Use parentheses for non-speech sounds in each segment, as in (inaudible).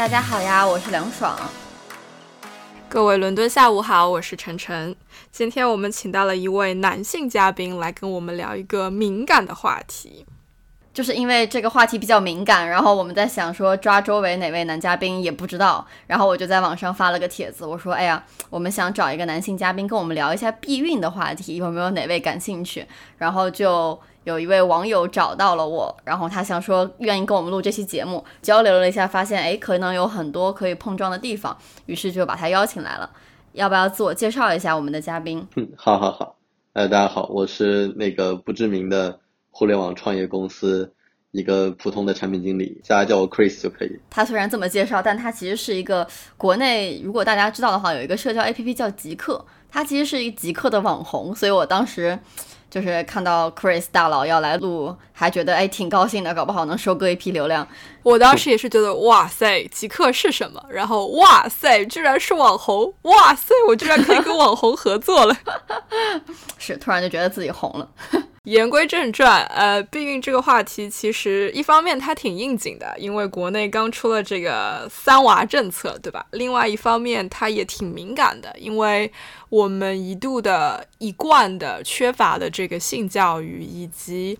大家好呀，我是梁爽。各位伦敦下午好，我是晨晨。今天我们请到了一位男性嘉宾来跟我们聊一个敏感的话题。就是因为这个话题比较敏感，然后我们在想说抓周围哪位男嘉宾也不知道，然后我就在网上发了个帖子，我说：“哎呀，我们想找一个男性嘉宾跟我们聊一下避孕的话题，有没有哪位感兴趣？”然后就有一位网友找到了我，然后他想说愿意跟我们录这期节目，交流了一下，发现哎可能有很多可以碰撞的地方，于是就把他邀请来了。要不要自我介绍一下我们的嘉宾？嗯，好好好，呃，大家好，我是那个不知名的。互联网创业公司一个普通的产品经理，大家叫我 Chris 就可以。他虽然这么介绍，但他其实是一个国内，如果大家知道的话，有一个社交 APP 叫极客，他其实是一个极客的网红，所以我当时。就是看到 Chris 大佬要来录，还觉得哎挺高兴的，搞不好能收割一批流量。我当时也是觉得哇塞，极客是什么？然后哇塞，居然是网红！哇塞，我居然可以跟网红合作了，(laughs) 是突然就觉得自己红了。(laughs) 言归正传，呃，避孕这个话题其实一方面它挺应景的，因为国内刚出了这个三娃政策，对吧？另外一方面它也挺敏感的，因为我们一度的一贯的缺乏的这个性教育以及。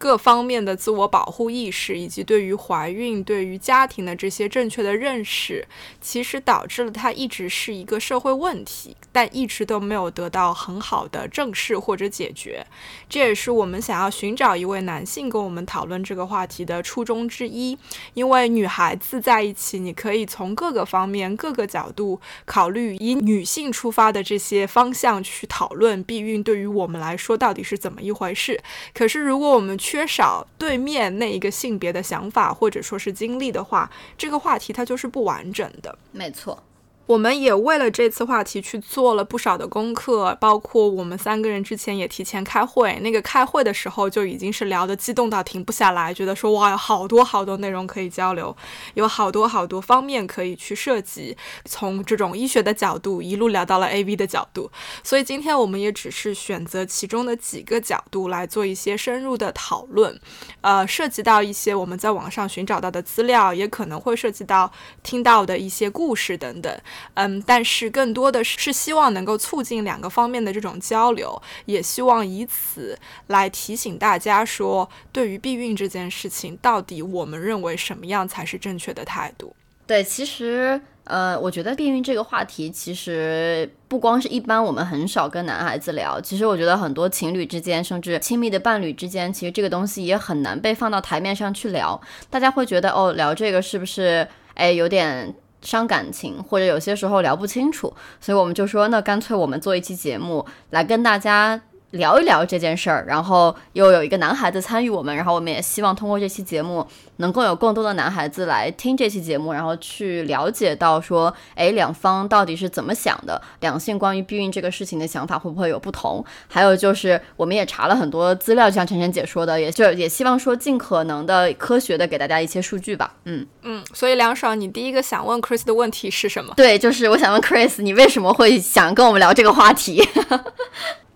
各方面的自我保护意识，以及对于怀孕、对于家庭的这些正确的认识，其实导致了它一直是一个社会问题，但一直都没有得到很好的正视或者解决。这也是我们想要寻找一位男性跟我们讨论这个话题的初衷之一。因为女孩子在一起，你可以从各个方面、各个角度考虑，以女性出发的这些方向去讨论避孕对于我们来说到底是怎么一回事。可是如果我们去缺少对面那一个性别的想法或者说是经历的话，这个话题它就是不完整的。没错。我们也为了这次话题去做了不少的功课，包括我们三个人之前也提前开会。那个开会的时候就已经是聊得激动到停不下来，觉得说哇，有好多好多内容可以交流，有好多好多方面可以去涉及，从这种医学的角度一路聊到了 AV 的角度。所以今天我们也只是选择其中的几个角度来做一些深入的讨论，呃，涉及到一些我们在网上寻找到的资料，也可能会涉及到听到的一些故事等等。嗯，但是更多的是希望能够促进两个方面的这种交流，也希望以此来提醒大家说，对于避孕这件事情，到底我们认为什么样才是正确的态度？对，其实，呃，我觉得避孕这个话题，其实不光是一般我们很少跟男孩子聊，其实我觉得很多情侣之间，甚至亲密的伴侣之间，其实这个东西也很难被放到台面上去聊。大家会觉得，哦，聊这个是不是，哎，有点。伤感情，或者有些时候聊不清楚，所以我们就说，那干脆我们做一期节目来跟大家。聊一聊这件事儿，然后又有一个男孩子参与我们，然后我们也希望通过这期节目，能够有更多的男孩子来听这期节目，然后去了解到说，哎，两方到底是怎么想的，两性关于避孕这个事情的想法会不会有不同？还有就是，我们也查了很多资料，就像晨晨姐说的，也就也希望说尽可能的科学的给大家一些数据吧。嗯嗯，所以梁爽，你第一个想问 Chris 的问题是什么？对，就是我想问 Chris，你为什么会想跟我们聊这个话题？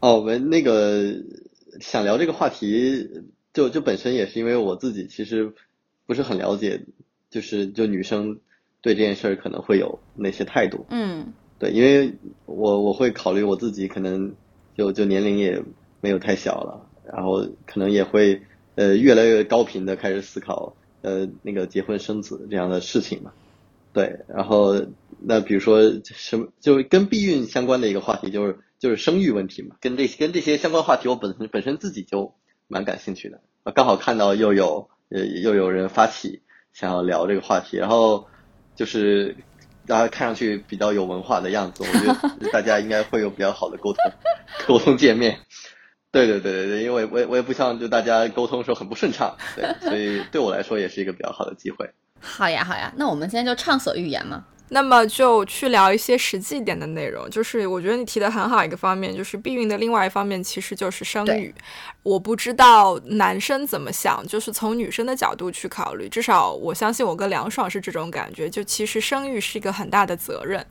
哦，我们那个想聊这个话题，就就本身也是因为我自己其实不是很了解，就是就女生对这件事儿可能会有哪些态度。嗯，对，因为我我会考虑我自己可能就就年龄也没有太小了，然后可能也会呃越来越高频的开始思考呃那个结婚生子这样的事情嘛。对，然后那比如说什么就是跟避孕相关的一个话题就是。就是生育问题嘛，跟这跟这些相关话题，我本身本身自己就蛮感兴趣的。刚好看到又有呃又有人发起想要聊这个话题，然后就是大家看上去比较有文化的样子，我觉得大家应该会有比较好的沟通沟通界面。对对对对对，因为我也我也不像就大家沟通的时候很不顺畅，对，所以对我来说也是一个比较好的机会。好呀好呀，那我们今天就畅所欲言嘛。那么就去聊一些实际一点的内容，就是我觉得你提的很好一个方面，就是避孕的另外一方面其实就是生育。我不知道男生怎么想，就是从女生的角度去考虑，至少我相信我跟梁爽是这种感觉，就其实生育是一个很大的责任，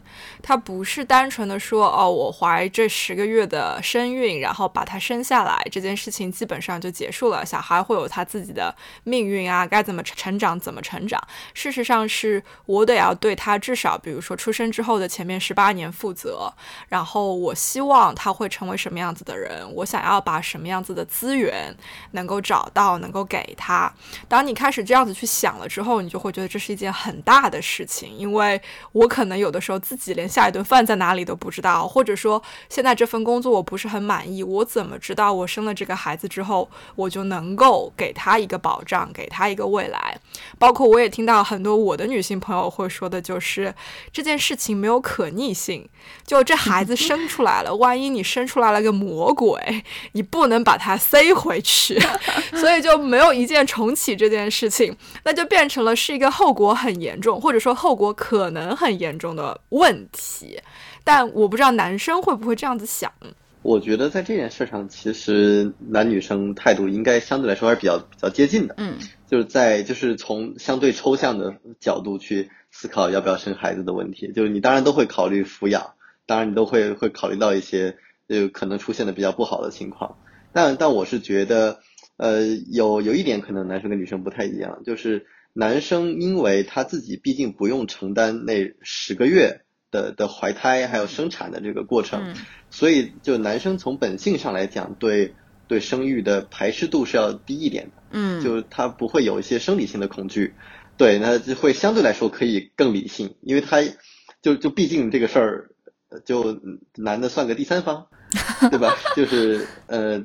它不是单纯的说哦，我怀这十个月的身孕，然后把它生下来，这件事情基本上就结束了，小孩会有他自己的命运啊，该怎么成长怎么成长。事实上是我得要对他至少，比如说出生之后的前面十八年负责，然后我希望他会成为什么样子的人，我想要把什么样子的。资源能够找到，能够给他。当你开始这样子去想了之后，你就会觉得这是一件很大的事情。因为我可能有的时候自己连下一顿饭在哪里都不知道，或者说现在这份工作我不是很满意，我怎么知道我生了这个孩子之后，我就能够给他一个保障，给他一个未来？包括我也听到很多我的女性朋友会说的，就是这件事情没有可逆性。就这孩子生出来了，万一你生出来了个魔鬼，你不能把他。塞回去，(laughs) 所以就没有一键重启这件事情，那就变成了是一个后果很严重，或者说后果可能很严重的问题。但我不知道男生会不会这样子想。我觉得在这件事上，其实男女生态度应该相对来说还是比较比较接近的。嗯，就是在就是从相对抽象的角度去思考要不要生孩子的问题，就是你当然都会考虑抚养，当然你都会会考虑到一些呃可能出现的比较不好的情况。但但我是觉得，呃，有有一点可能男生跟女生不太一样，就是男生因为他自己毕竟不用承担那十个月的的怀胎还有生产的这个过程，所以就男生从本性上来讲，对对生育的排斥度是要低一点的，嗯，就他不会有一些生理性的恐惧，对，那就会相对来说可以更理性，因为他就就毕竟这个事儿，就男的算个第三方。对吧？就是呃，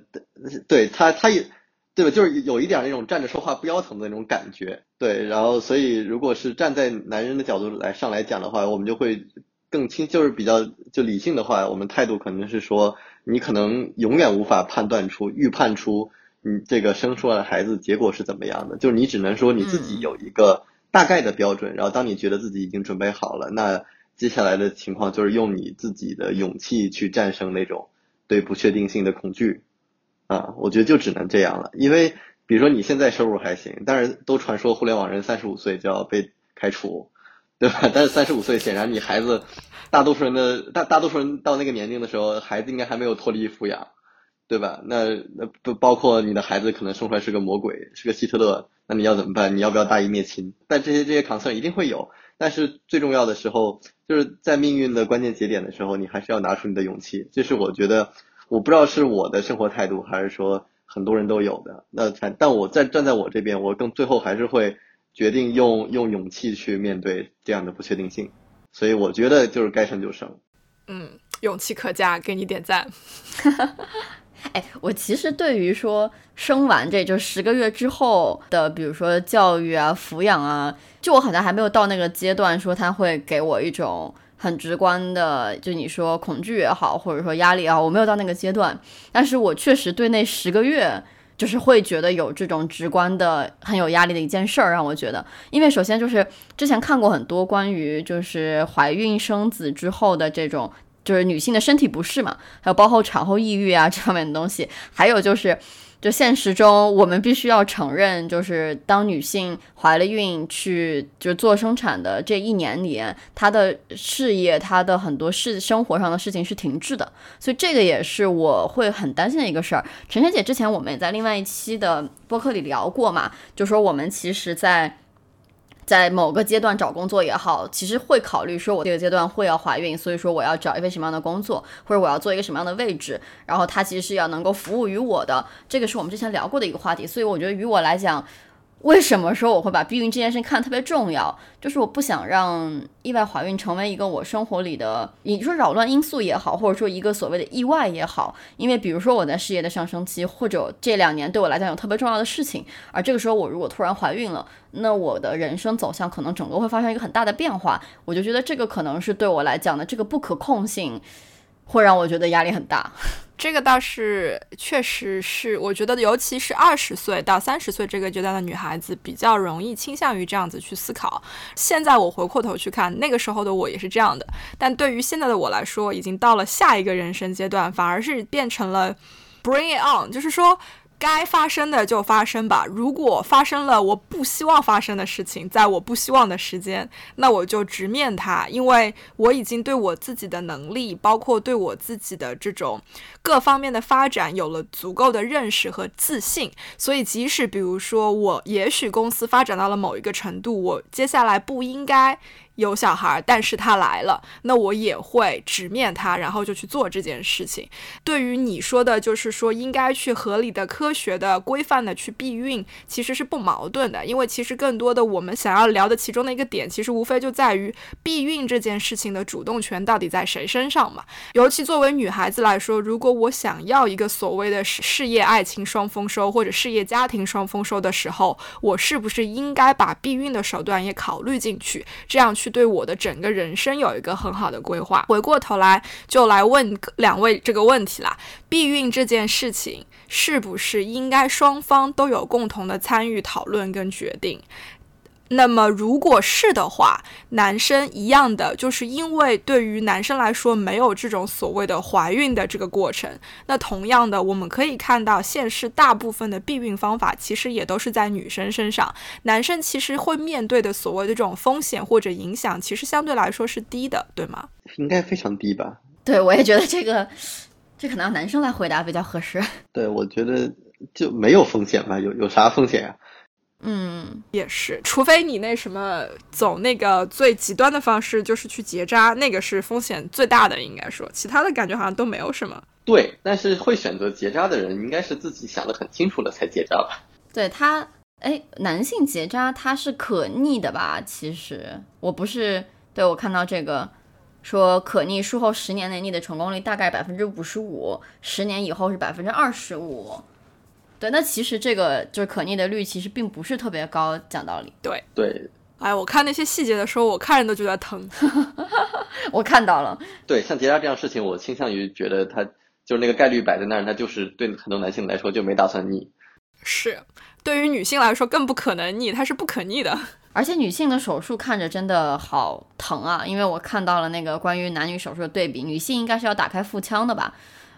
对他，他也对吧？就是有一点那种站着说话不腰疼的那种感觉。对，然后所以如果是站在男人的角度来上来讲的话，我们就会更轻，就是比较就理性的话，我们态度可能是说，你可能永远无法判断出、预判出你这个生出来的孩子结果是怎么样的，就是你只能说你自己有一个大概的标准，然后当你觉得自己已经准备好了，那接下来的情况就是用你自己的勇气去战胜那种。对不确定性的恐惧，啊，我觉得就只能这样了。因为比如说你现在收入还行，但是都传说互联网人三十五岁就要被开除，对吧？(laughs) 但是三十五岁显然你孩子，大多数人的大大多数人到那个年龄的时候，孩子应该还没有脱离抚养，对吧？那那不包括你的孩子可能生出来是个魔鬼，是个希特勒，那你要怎么办？你要不要大义灭亲？但这些这些 concern 一定会有。但是最重要的时候，就是在命运的关键节点的时候，你还是要拿出你的勇气。这是我觉得，我不知道是我的生活态度，还是说很多人都有的。那但我在站在我这边，我更最后还是会决定用用勇气去面对这样的不确定性。所以我觉得就是该生就生。嗯，勇气可嘉，给你点赞。(laughs) 哎，我其实对于说生完这就十个月之后的，比如说教育啊、抚养啊，就我好像还没有到那个阶段，说他会给我一种很直观的，就你说恐惧也好，或者说压力也好，我没有到那个阶段。但是我确实对那十个月，就是会觉得有这种直观的很有压力的一件事儿，让我觉得，因为首先就是之前看过很多关于就是怀孕生子之后的这种。就是女性的身体不适嘛，还有包括产后抑郁啊这方面的东西，还有就是，就现实中我们必须要承认，就是当女性怀了孕去就是做生产的这一年里，她的事业、她的很多事、生活上的事情是停滞的，所以这个也是我会很担心的一个事儿。陈晨姐之前我们也在另外一期的播客里聊过嘛，就说我们其实，在。在某个阶段找工作也好，其实会考虑说，我这个阶段会要怀孕，所以说我要找一份什么样的工作，或者我要做一个什么样的位置，然后它其实是要能够服务于我的，这个是我们之前聊过的一个话题，所以我觉得于我来讲。为什么说我会把避孕这件事看得特别重要？就是我不想让意外怀孕成为一个我生活里的，你说扰乱因素也好，或者说一个所谓的意外也好。因为比如说我在事业的上升期，或者这两年对我来讲有特别重要的事情，而这个时候我如果突然怀孕了，那我的人生走向可能整个会发生一个很大的变化。我就觉得这个可能是对我来讲的这个不可控性，会让我觉得压力很大。这个倒是确实是，我觉得尤其是二十岁到三十岁这个阶段的女孩子，比较容易倾向于这样子去思考。现在我回过头去看，那个时候的我也是这样的，但对于现在的我来说，已经到了下一个人生阶段，反而是变成了 bring it on，就是说。该发生的就发生吧。如果发生了我不希望发生的事情，在我不希望的时间，那我就直面它，因为我已经对我自己的能力，包括对我自己的这种各方面的发展有了足够的认识和自信。所以，即使比如说我也许公司发展到了某一个程度，我接下来不应该。有小孩，但是他来了，那我也会直面他，然后就去做这件事情。对于你说的，就是说应该去合理的、科学的、规范的去避孕，其实是不矛盾的。因为其实更多的我们想要聊的其中的一个点，其实无非就在于避孕这件事情的主动权到底在谁身上嘛。尤其作为女孩子来说，如果我想要一个所谓的事业爱情双丰收，或者事业家庭双丰收的时候，我是不是应该把避孕的手段也考虑进去，这样去？对我的整个人生有一个很好的规划。回过头来就来问两位这个问题啦：避孕这件事情是不是应该双方都有共同的参与讨论跟决定？那么，如果是的话，男生一样的，就是因为对于男生来说没有这种所谓的怀孕的这个过程。那同样的，我们可以看到，现实大部分的避孕方法其实也都是在女生身上。男生其实会面对的所谓的这种风险或者影响，其实相对来说是低的，对吗？应该非常低吧？对，我也觉得这个，这可能要男生来回答比较合适。对，我觉得就没有风险吧？有有啥风险啊？嗯，也是，除非你那什么走那个最极端的方式，就是去结扎，那个是风险最大的，应该说，其他的感觉好像都没有什么。对，但是会选择结扎的人，应该是自己想得很清楚了才结扎吧？对他，哎，男性结扎它是可逆的吧？其实我不是，对我看到这个说可逆，术后十年内逆的成功率大概百分之五十五，十年以后是百分之二十五。对，那其实这个就是可逆的率其实并不是特别高，讲道理。对对，哎，我看那些细节的时候，我看着都觉得疼。(laughs) 我看到了。对，像结扎这样事情，我倾向于觉得它就是那个概率摆在那儿，它就是对很多男性来说就没打算逆。是，对于女性来说更不可能逆，它是不可逆的。(laughs) 而且女性的手术看着真的好疼啊，因为我看到了那个关于男女手术的对比，女性应该是要打开腹腔的吧，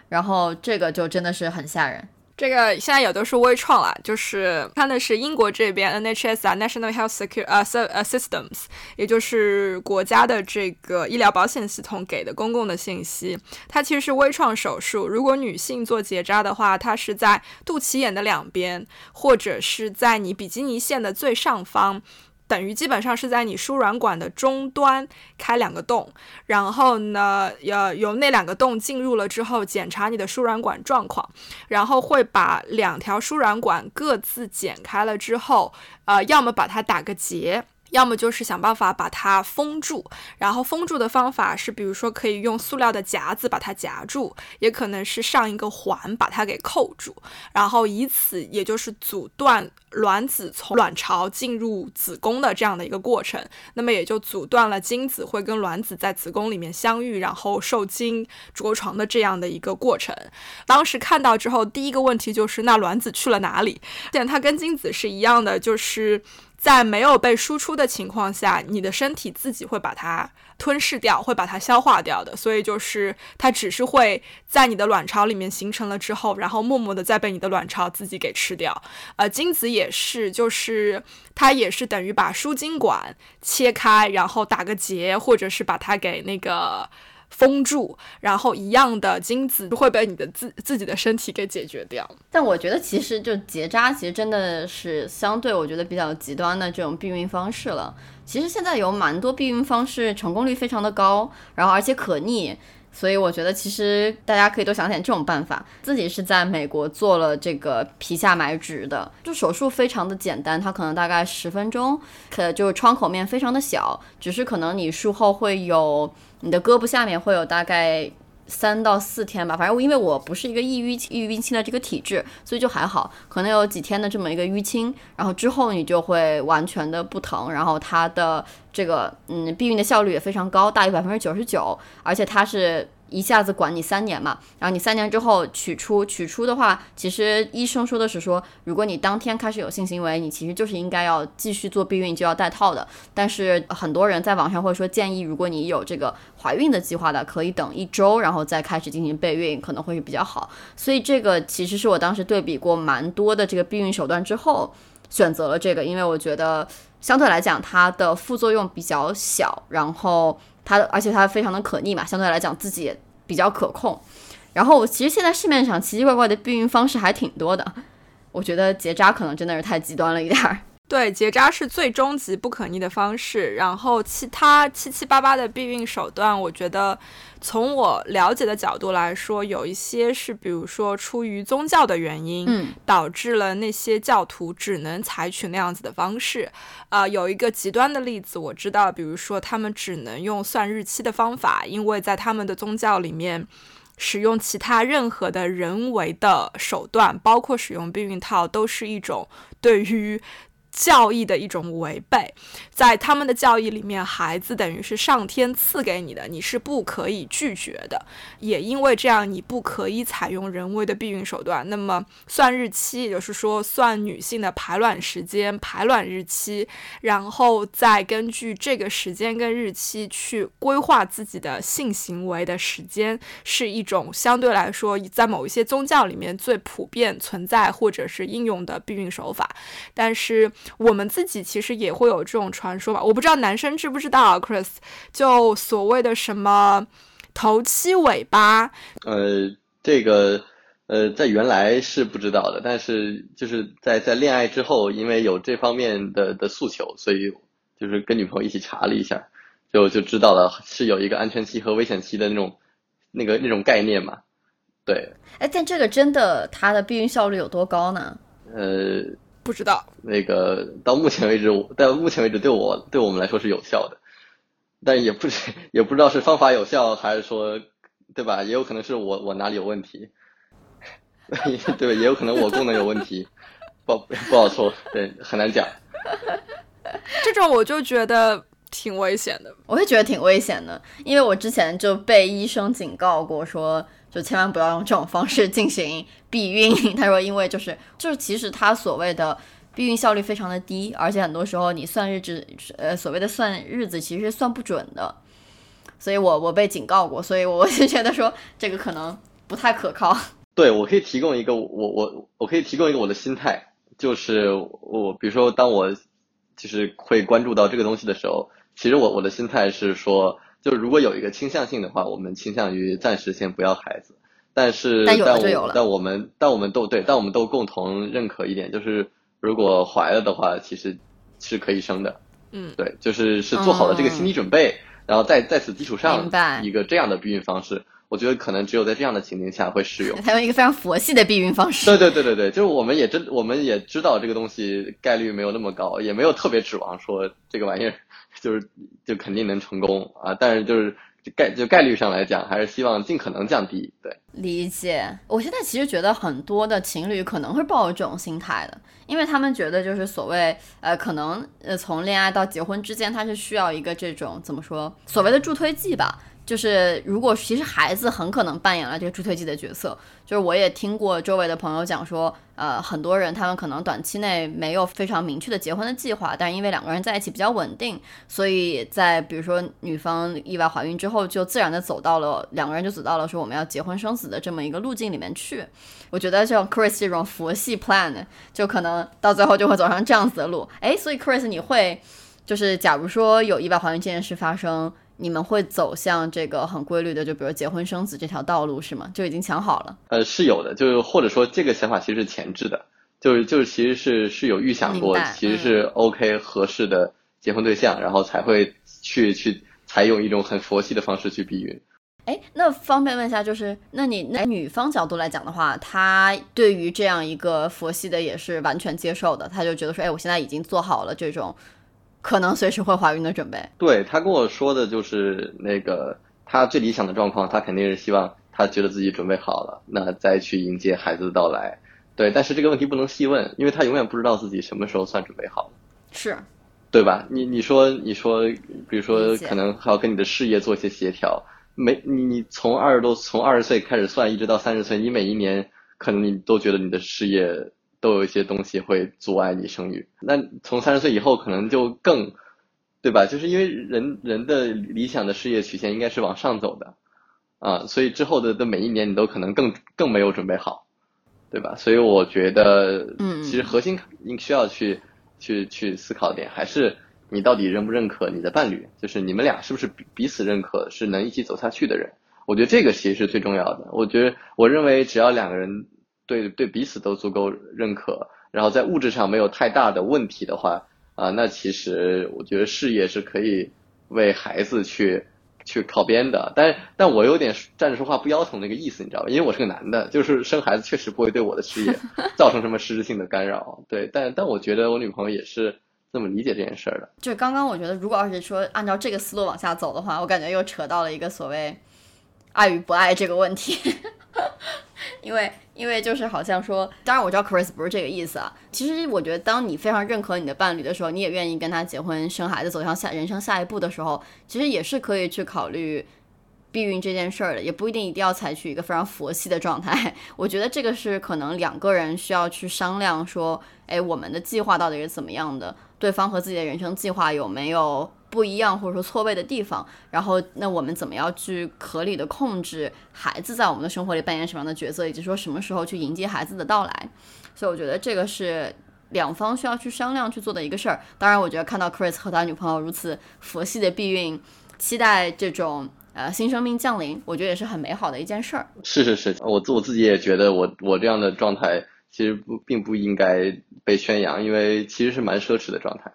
然后这个就真的是很吓人。这个现在也都是微创了，就是看的是英国这边 NHS 啊，National Health Secure 呃 Systems，也就是国家的这个医疗保险系统给的公共的信息。它其实是微创手术，如果女性做结扎的话，它是在肚脐眼的两边，或者是在你比基尼线的最上方。等于基本上是在你输卵管的终端开两个洞，然后呢，要由那两个洞进入了之后，检查你的输卵管状况，然后会把两条输卵管各自剪开了之后，呃，要么把它打个结。要么就是想办法把它封住，然后封住的方法是，比如说可以用塑料的夹子把它夹住，也可能是上一个环把它给扣住，然后以此也就是阻断卵子从卵巢进入子宫的这样的一个过程，那么也就阻断了精子会跟卵子在子宫里面相遇，然后受精着床的这样的一个过程。当时看到之后，第一个问题就是那卵子去了哪里？现它跟精子是一样的，就是。在没有被输出的情况下，你的身体自己会把它吞噬掉，会把它消化掉的。所以就是它只是会在你的卵巢里面形成了之后，然后默默的再被你的卵巢自己给吃掉。呃，精子也是，就是它也是等于把输精管切开，然后打个结，或者是把它给那个。封住，然后一样的精子会被你的自自己的身体给解决掉。但我觉得其实就结扎，其实真的是相对我觉得比较极端的这种避孕方式了。其实现在有蛮多避孕方式成功率非常的高，然后而且可逆，所以我觉得其实大家可以多想想这种办法。自己是在美国做了这个皮下埋植的，就手术非常的简单，它可能大概十分钟，可就是创口面非常的小，只是可能你术后会有。你的胳膊下面会有大概三到四天吧，反正因为我不是一个易淤易淤青的这个体质，所以就还好，可能有几天的这么一个淤青，然后之后你就会完全的不疼，然后它的这个嗯避孕的效率也非常高，大于百分之九十九，而且它是一下子管你三年嘛，然后你三年之后取出，取出的话，其实医生说的是说，如果你当天开始有性行为，你其实就是应该要继续做避孕，就要戴套的。但是很多人在网上会说建议，如果你有这个怀孕的计划的，可以等一周，然后再开始进行备孕，可能会比较好。所以这个其实是我当时对比过蛮多的这个避孕手段之后选择了这个，因为我觉得相对来讲它的副作用比较小，然后。它而且它非常的可逆嘛，相对来讲自己也比较可控。然后其实现在市面上奇奇怪怪的避孕方式还挺多的，我觉得结扎可能真的是太极端了一点儿。(laughs) 对，结扎是最终极不可逆的方式。然后其他七七八八的避孕手段，我觉得从我了解的角度来说，有一些是比如说出于宗教的原因，嗯，导致了那些教徒只能采取那样子的方式。啊，有一个极端的例子我知道，比如说他们只能用算日期的方法，因为在他们的宗教里面，使用其他任何的人为的手段，包括使用避孕套，都是一种对于。教义的一种违背，在他们的教义里面，孩子等于是上天赐给你的，你是不可以拒绝的。也因为这样，你不可以采用人为的避孕手段。那么算日期，也就是说算女性的排卵时间、排卵日期，然后再根据这个时间跟日期去规划自己的性行为的时间，是一种相对来说在某一些宗教里面最普遍存在或者是应用的避孕手法。但是。我们自己其实也会有这种传说吧，我不知道男生知不知道啊，Chris，就所谓的什么头七尾巴。呃，这个呃，在原来是不知道的，但是就是在在恋爱之后，因为有这方面的的诉求，所以就是跟女朋友一起查了一下，就就知道了是有一个安全期和危险期的那种那个那种概念嘛。对。哎，但这个真的它的避孕效率有多高呢？呃。不知道那个到目前为止，到目前为止对我对我们来说是有效的，但也不是也不知道是方法有效还是说对吧？也有可能是我我哪里有问题，(laughs) 对，也有可能我功能有问题，不不好说，对，很难讲。(laughs) 这种我就觉得挺危险的，我也觉得挺危险的，因为我之前就被医生警告过说。就千万不要用这种方式进行避孕。他说，因为就是就是，其实他所谓的避孕效率非常的低，而且很多时候你算日子，呃，所谓的算日子其实算不准的。所以我我被警告过，所以 (laughs) 我就觉得说这个可能不太可靠。(laughs) 对，我可以提供一个我我我可以提供一个我的心态，就是我比如说当我就是会关注到这个东西的时候，其实我我的心态是说。就如果有一个倾向性的话，我们倾向于暂时先不要孩子，但是但我但我们但我们都对，但我们都共同认可一点，就是如果怀了的话，其实是可以生的。嗯，对，就是是做好了这个心理准备，然后在在此基础上一个这样的避孕方式，我觉得可能只有在这样的情境下会适用。采用一个非常佛系的避孕方式。对对对对对，就是我们也真我们也知道这个东西概率没有那么高，也没有特别指望说这个玩意儿。就是就肯定能成功啊，但是就是概就概率上来讲，还是希望尽可能降低。对，理解。我现在其实觉得很多的情侣可能会抱有这种心态的，因为他们觉得就是所谓呃，可能呃从恋爱到结婚之间，他是需要一个这种怎么说所谓的助推剂吧。就是如果其实孩子很可能扮演了这个助推剂的角色，就是我也听过周围的朋友讲说，呃，很多人他们可能短期内没有非常明确的结婚的计划，但是因为两个人在一起比较稳定，所以在比如说女方意外怀孕之后，就自然的走到了两个人就走到了说我们要结婚生子的这么一个路径里面去。我觉得像 Chris 这种佛系 plan，就可能到最后就会走上这样子的路。哎，所以 Chris 你会就是假如说有意外怀孕这件事发生。你们会走向这个很规律的，就比如结婚生子这条道路是吗？就已经想好了？呃，是有的，就是或者说这个想法其实是前置的，就是就是其实是是有预想过，其实是 OK 合适的结婚对象，然后才会去去采用一种很佛系的方式去避孕。哎，那方便问一下，就是那你那女方角度来讲的话，她对于这样一个佛系的也是完全接受的，她就觉得说，哎，我现在已经做好了这种。可能随时会怀孕的准备。对他跟我说的就是那个他最理想的状况，他肯定是希望他觉得自己准备好了，那再去迎接孩子的到来。对，但是这个问题不能细问，因为他永远不知道自己什么时候算准备好了。是，对吧？你你说你说，比如说可能还要跟你的事业做一些协调，每你你从二十多从二十岁开始算，一直到三十岁，你每一年可能你都觉得你的事业都有一些东西会阻碍你生育。那从三十岁以后，可能就更，对吧？就是因为人人的理想的事业曲线应该是往上走的，啊，所以之后的的每一年你都可能更更没有准备好，对吧？所以我觉得，嗯其实核心应需要去去去思考的点还是。你到底认不认可你的伴侣？就是你们俩是不是彼彼此认可，是能一起走下去的人？我觉得这个其实是最重要的。我觉得，我认为只要两个人对对彼此都足够认可，然后在物质上没有太大的问题的话，啊，那其实我觉得事业是可以为孩子去去靠边的。但但我有点站着说话不腰疼那个意思，你知道吧？因为我是个男的，就是生孩子确实不会对我的事业 (laughs) 造成什么实质性的干扰。对，但但我觉得我女朋友也是。这么理解这件事儿的，就刚刚我觉得，如果要是说按照这个思路往下走的话，我感觉又扯到了一个所谓爱与不爱这个问题。(laughs) 因为因为就是好像说，当然我知道 Chris 不是这个意思啊。其实我觉得，当你非常认可你的伴侣的时候，你也愿意跟他结婚、生孩子、走向下人生下一步的时候，其实也是可以去考虑避孕这件事儿的，也不一定一定要采取一个非常佛系的状态。(laughs) 我觉得这个是可能两个人需要去商量说，哎，我们的计划到底是怎么样的。对方和自己的人生计划有没有不一样或者说错位的地方？然后，那我们怎么样去合理的控制孩子在我们的生活里扮演什么样的角色，以及说什么时候去迎接孩子的到来？所以，我觉得这个是两方需要去商量去做的一个事儿。当然，我觉得看到 Chris 和他女朋友如此佛系的避孕，期待这种呃新生命降临，我觉得也是很美好的一件事儿。(laughs) 是是是，我自我自己也觉得我我这样的状态。其实不并不应该被宣扬，因为其实是蛮奢侈的状态。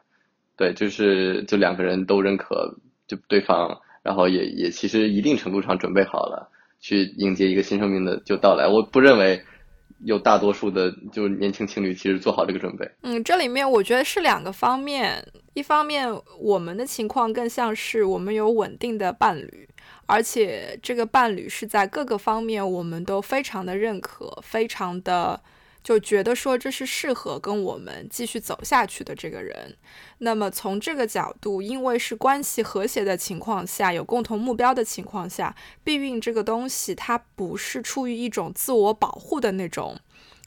对，就是就两个人都认可就对方，然后也也其实一定程度上准备好了去迎接一个新生命的就到来。我不认为有大多数的就年轻情侣其实做好这个准备。嗯，这里面我觉得是两个方面，一方面我们的情况更像是我们有稳定的伴侣，而且这个伴侣是在各个方面我们都非常的认可，非常的。就觉得说这是适合跟我们继续走下去的这个人，那么从这个角度，因为是关系和谐的情况下，有共同目标的情况下，避孕这个东西它不是出于一种自我保护的那种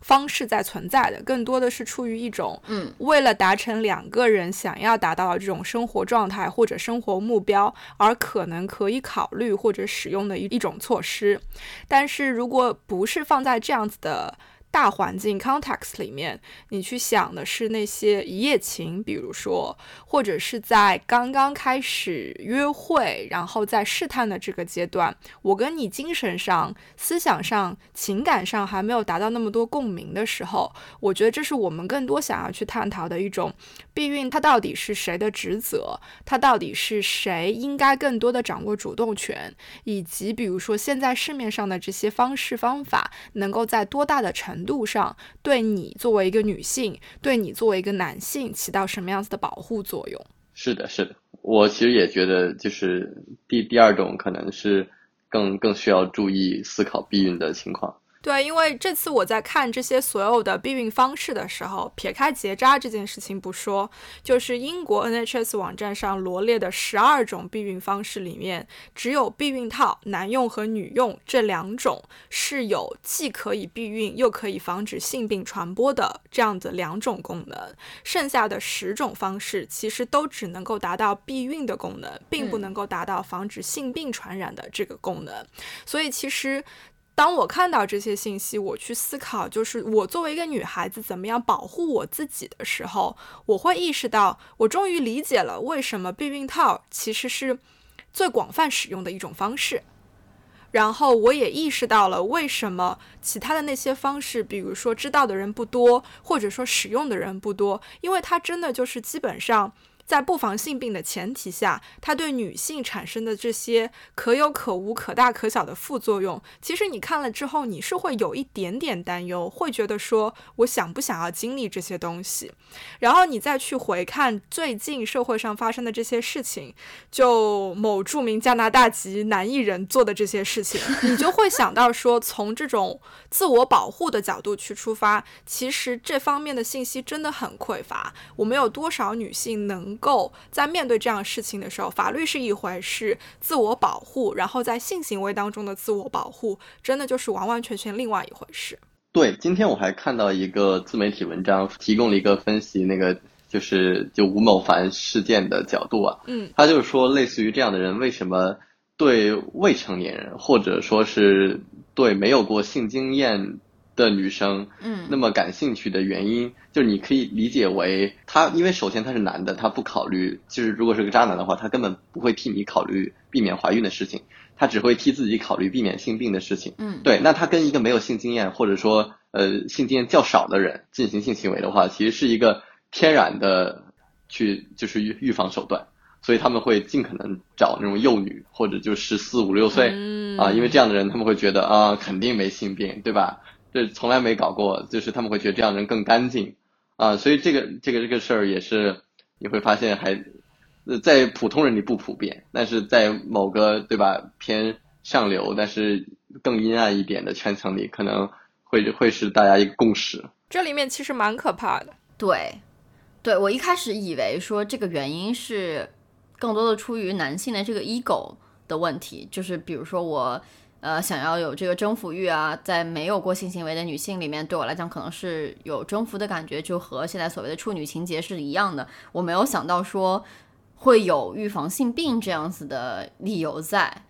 方式在存在的，更多的是出于一种，嗯，为了达成两个人想要达到的这种生活状态或者生活目标而可能可以考虑或者使用的一一种措施。但是如果不是放在这样子的。大环境 context 里面，你去想的是那些一夜情，比如说，或者是在刚刚开始约会，然后在试探的这个阶段，我跟你精神上、思想上、情感上还没有达到那么多共鸣的时候，我觉得这是我们更多想要去探讨的一种避孕，它到底是谁的职责？它到底是谁应该更多的掌握主动权？以及比如说现在市面上的这些方式方法，能够在多大的程度上，对你作为一个女性，对你作为一个男性，起到什么样子的保护作用？是的，是的，我其实也觉得，就是第第二种可能是更更需要注意思考避孕的情况。对，因为这次我在看这些所有的避孕方式的时候，撇开结扎这件事情不说，就是英国 NHS 网站上罗列的十二种避孕方式里面，只有避孕套男用和女用这两种是有既可以避孕又可以防止性病传播的这样的两种功能，剩下的十种方式其实都只能够达到避孕的功能，并不能够达到防止性病传染的这个功能，所以其实。当我看到这些信息，我去思考，就是我作为一个女孩子，怎么样保护我自己的时候，我会意识到，我终于理解了为什么避孕套其实是最广泛使用的一种方式。然后我也意识到了为什么其他的那些方式，比如说知道的人不多，或者说使用的人不多，因为它真的就是基本上。在不防性病的前提下，它对女性产生的这些可有可无、可大可小的副作用，其实你看了之后，你是会有一点点担忧，会觉得说，我想不想要经历这些东西？然后你再去回看最近社会上发生的这些事情，就某著名加拿大籍男艺人做的这些事情，(laughs) 你就会想到说，从这种自我保护的角度去出发，其实这方面的信息真的很匮乏。我们有多少女性能？够在面对这样事情的时候，法律是一回事，自我保护，然后在性行为当中的自我保护，真的就是完完全全另外一回事。对，今天我还看到一个自媒体文章，提供了一个分析那个就是就吴某凡事件的角度啊，嗯，他就是说，类似于这样的人，为什么对未成年人或者说是对没有过性经验的女生，嗯那么感兴趣的原因，就是你可以理解为他，因为首先他是男的，他不考虑，就是如果是个渣男的话，他根本不会替你考虑避免怀孕的事情，他只会替自己考虑避免性病的事情。嗯，对，那他跟一个没有性经验或者说呃性经验较少的人进行性行为的话，其实是一个天然的去就是预预防手段，所以他们会尽可能找那种幼女或者就十四五六岁、嗯啊，因为这样的人他们会觉得啊肯定没性病，对吧？这从来没搞过，就是他们会觉得这样的人更干净啊，所以这个这个这个事儿也是你会发现还呃在普通人里不普遍，但是在某个对吧偏上流但是更阴暗一点的圈层里，可能会会是大家一个共识。这里面其实蛮可怕的。对，对我一开始以为说这个原因是更多的出于男性的这个 ego 的问题，就是比如说我呃想要有这个征服欲啊，在没有过性行为的女性里面，对我来讲可能是有征服的感觉，就和现在所谓的处女情节是一样的。我没有想到说会有预防性病这样子的理由在。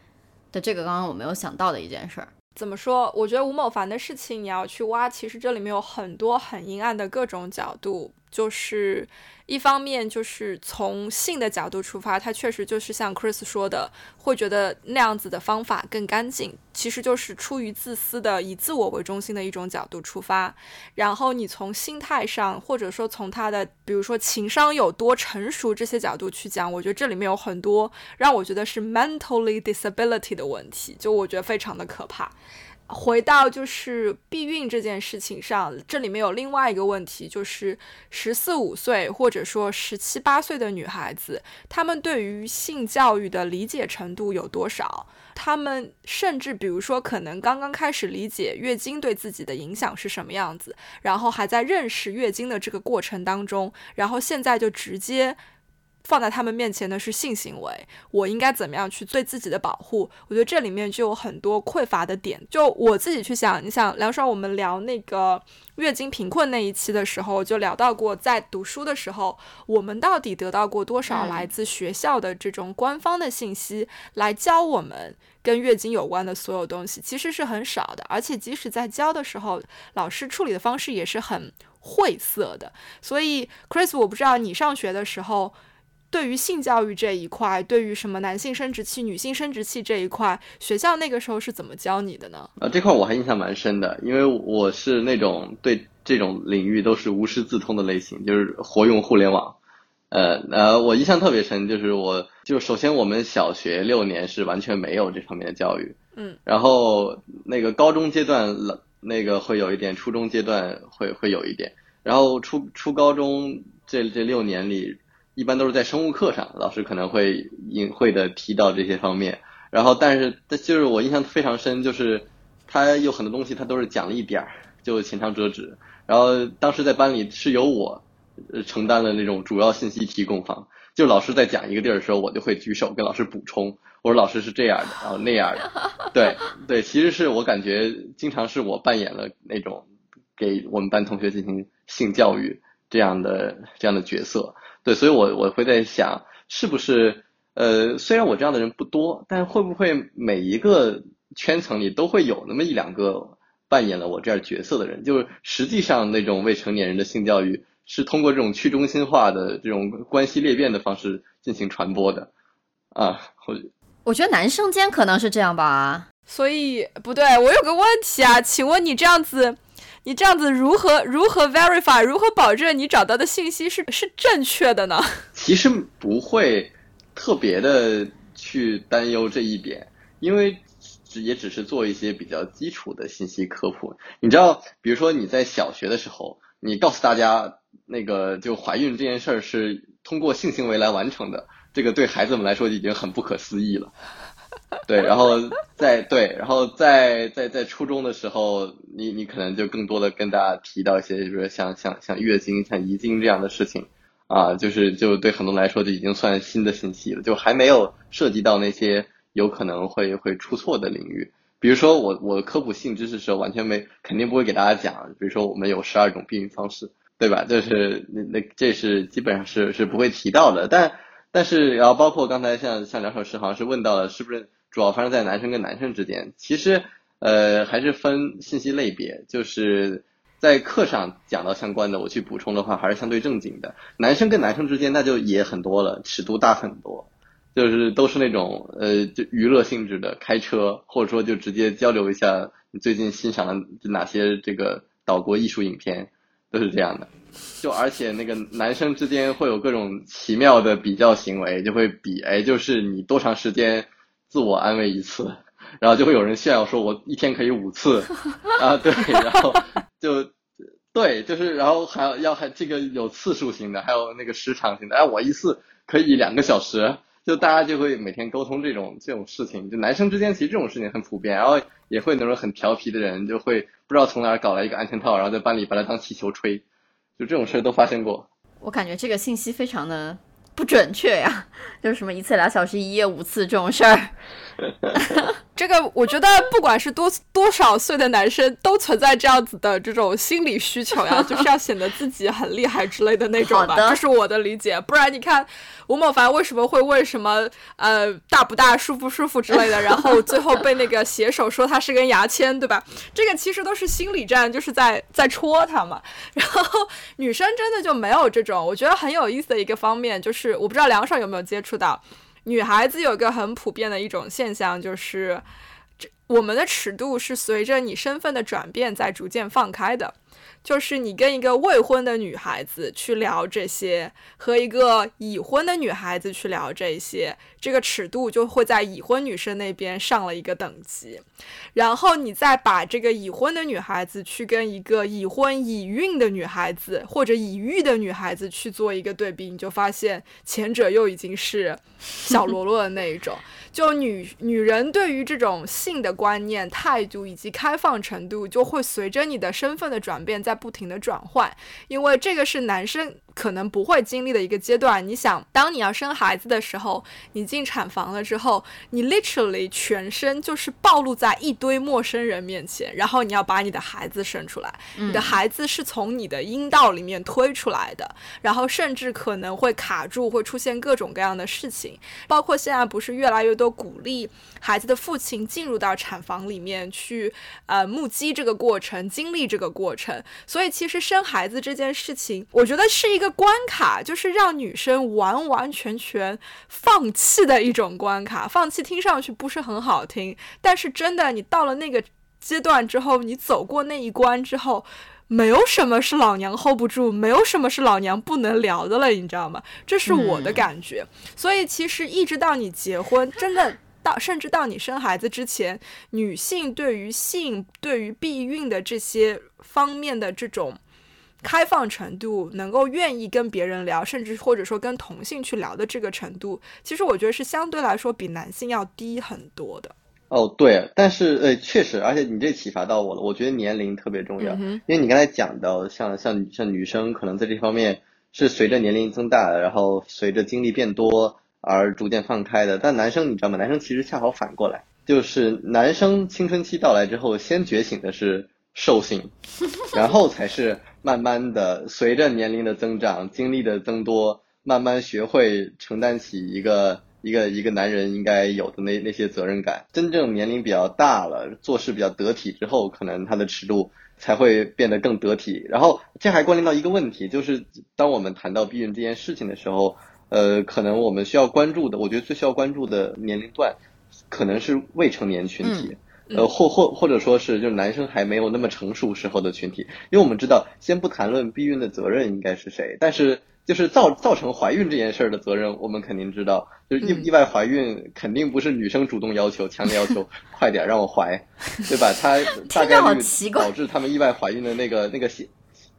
的这个，刚刚我没有想到的一件事儿。怎么说？我觉得吴某凡的事情你要去挖，其实这里面有很多很阴暗的各种角度。就是一方面就是从性的角度出发，他确实就是像 Chris 说的，会觉得那样子的方法更干净，其实就是出于自私的以自我为中心的一种角度出发。然后你从心态上，或者说从他的比如说情商有多成熟这些角度去讲，我觉得这里面有很多让我觉得是 mentally disability 的问题，就我觉得非常的可怕。回到就是避孕这件事情上，这里面有另外一个问题，就是十四五岁或者说十七八岁的女孩子，她们对于性教育的理解程度有多少？她们甚至比如说可能刚刚开始理解月经对自己的影响是什么样子，然后还在认识月经的这个过程当中，然后现在就直接。放在他们面前的是性行为，我应该怎么样去对自己的保护？我觉得这里面就有很多匮乏的点。就我自己去想，你想梁爽，我们聊那个月经贫困那一期的时候，就聊到过，在读书的时候，我们到底得到过多少来自学校的这种官方的信息，来教我们跟月经有关的所有东西，其实是很少的。而且即使在教的时候，老师处理的方式也是很晦涩的。所以，Chris，我不知道你上学的时候。对于性教育这一块，对于什么男性生殖器、女性生殖器这一块，学校那个时候是怎么教你的呢？啊，这块我还印象蛮深的，因为我是那种对这种领域都是无师自通的类型，就是活用互联网。呃呃，我印象特别深，就是我就首先我们小学六年是完全没有这方面的教育，嗯，然后那个高中阶段那个会有一点，初中阶段会会有一点，然后初初高中这这六年里。一般都是在生物课上，老师可能会隐晦的提到这些方面。然后，但是，就是我印象非常深，就是他有很多东西他都是讲了一点儿就前场折纸。然后当时在班里是由我承担了那种主要信息提供方，就老师在讲一个地儿的时候，我就会举手跟老师补充，我说老师是这样的，然后那样的。对对，其实是我感觉经常是我扮演了那种给我们班同学进行性教育这样的这样的角色。对，所以我我会在想，是不是呃，虽然我这样的人不多，但会不会每一个圈层里都会有那么一两个扮演了我这样角色的人？就是实际上那种未成年人的性教育是通过这种去中心化的这种关系裂变的方式进行传播的啊。我我觉得男生间可能是这样吧。所以不对，我有个问题啊，请问你这样子。你这样子如何如何 verify 如何保证你找到的信息是是正确的呢？其实不会特别的去担忧这一点，因为也只是做一些比较基础的信息科普。你知道，比如说你在小学的时候，你告诉大家那个就怀孕这件事儿是通过性行为来完成的，这个对孩子们来说已经很不可思议了。(laughs) 对，然后在对，然后在在在初中的时候，你你可能就更多的跟大家提到一些，比如说像像像月经、像遗精这样的事情啊，就是就对很多来说就已经算新的信息了，就还没有涉及到那些有可能会会出错的领域。比如说我我科普性知识的时候，完全没肯定不会给大家讲，比如说我们有十二种避孕方式，对吧？就是那那这是基本上是是不会提到的。但但是然后包括刚才像像两首诗好像是问到了，是不是主要发生在男生跟男生之间？其实呃还是分信息类别，就是在课上讲到相关的，我去补充的话还是相对正经的。男生跟男生之间那就也很多了，尺度大很多。就是都是那种呃，就娱乐性质的开车，或者说就直接交流一下你最近欣赏了哪些这个岛国艺术影片，都是这样的。就而且那个男生之间会有各种奇妙的比较行为，就会比哎，就是你多长时间自我安慰一次，(laughs) 然后就会有人炫耀说我一天可以五次 (laughs) 啊，对，然后就对，就是然后还要要还这个有次数型的，还有那个时长型的，哎，我一次可以两个小时。就大家就会每天沟通这种这种事情，就男生之间其实这种事情很普遍，然后也会那种很调皮的人就会不知道从哪儿搞来一个安全套，然后在班里把它当气球吹，就这种事都发生过。我感觉这个信息非常的不准确呀，(laughs) 就是什么一次两小时，一夜五次这种事儿。(laughs) 这个我觉得，不管是多多少岁的男生，都存在这样子的这种心理需求呀，就是要显得自己很厉害之类的那种吧。这是我的理解。不然你看吴某凡为什么会问什么呃大不大、舒不舒服之类的，然后最后被那个写手说他是根牙签，对吧？这个其实都是心理战，就是在在戳他嘛。然后女生真的就没有这种，我觉得很有意思的一个方面，就是我不知道梁爽有没有接触到。女孩子有一个很普遍的一种现象，就是这我们的尺度是随着你身份的转变在逐渐放开的。就是你跟一个未婚的女孩子去聊这些，和一个已婚的女孩子去聊这些，这个尺度就会在已婚女生那边上了一个等级。然后你再把这个已婚的女孩子去跟一个已婚已孕的女孩子或者已育的女孩子去做一个对比，你就发现前者又已经是小罗罗的那一种。就女女人对于这种性的观念、态度以及开放程度，就会随着你的身份的转变在不停的转换，因为这个是男生。可能不会经历的一个阶段。你想，当你要生孩子的时候，你进产房了之后，你 literally 全身就是暴露在一堆陌生人面前，然后你要把你的孩子生出来。你的孩子是从你的阴道里面推出来的，然后甚至可能会卡住，会出现各种各样的事情。包括现在不是越来越多鼓励孩子的父亲进入到产房里面去，呃，目击这个过程，经历这个过程。所以其实生孩子这件事情，我觉得是一个。关卡就是让女生完完全全放弃的一种关卡，放弃听上去不是很好听，但是真的，你到了那个阶段之后，你走过那一关之后，没有什么是老娘 hold 不住，没有什么是老娘不能聊的了，你知道吗？这是我的感觉。所以其实一直到你结婚，真的到甚至到你生孩子之前，女性对于性、对于避孕的这些方面的这种。开放程度，能够愿意跟别人聊，甚至或者说跟同性去聊的这个程度，其实我觉得是相对来说比男性要低很多的。哦，对，但是呃，确实，而且你这启发到我了，我觉得年龄特别重要，因为你刚才讲到，像像像女生可能在这方面是随着年龄增大，然后随着经历变多而逐渐放开的，但男生你知道吗？男生其实恰好反过来，就是男生青春期到来之后，先觉醒的是兽性，(laughs) 然后才是。慢慢的，随着年龄的增长，经历的增多，慢慢学会承担起一个一个一个男人应该有的那那些责任感。真正年龄比较大了，做事比较得体之后，可能他的尺度才会变得更得体。然后这还关联到一个问题，就是当我们谈到避孕这件事情的时候，呃，可能我们需要关注的，我觉得最需要关注的年龄段，可能是未成年群体。呃，或或或者说是，就是男生还没有那么成熟时候的群体，因为我们知道，先不谈论避孕的责任应该是谁，但是就是造造成怀孕这件事儿的责任，我们肯定知道，就是意意外怀孕肯定不是女生主动要求、强烈要求，(laughs) 快点让我怀，对吧？他 (laughs) 大概率导致他们意外怀孕的那个那个行，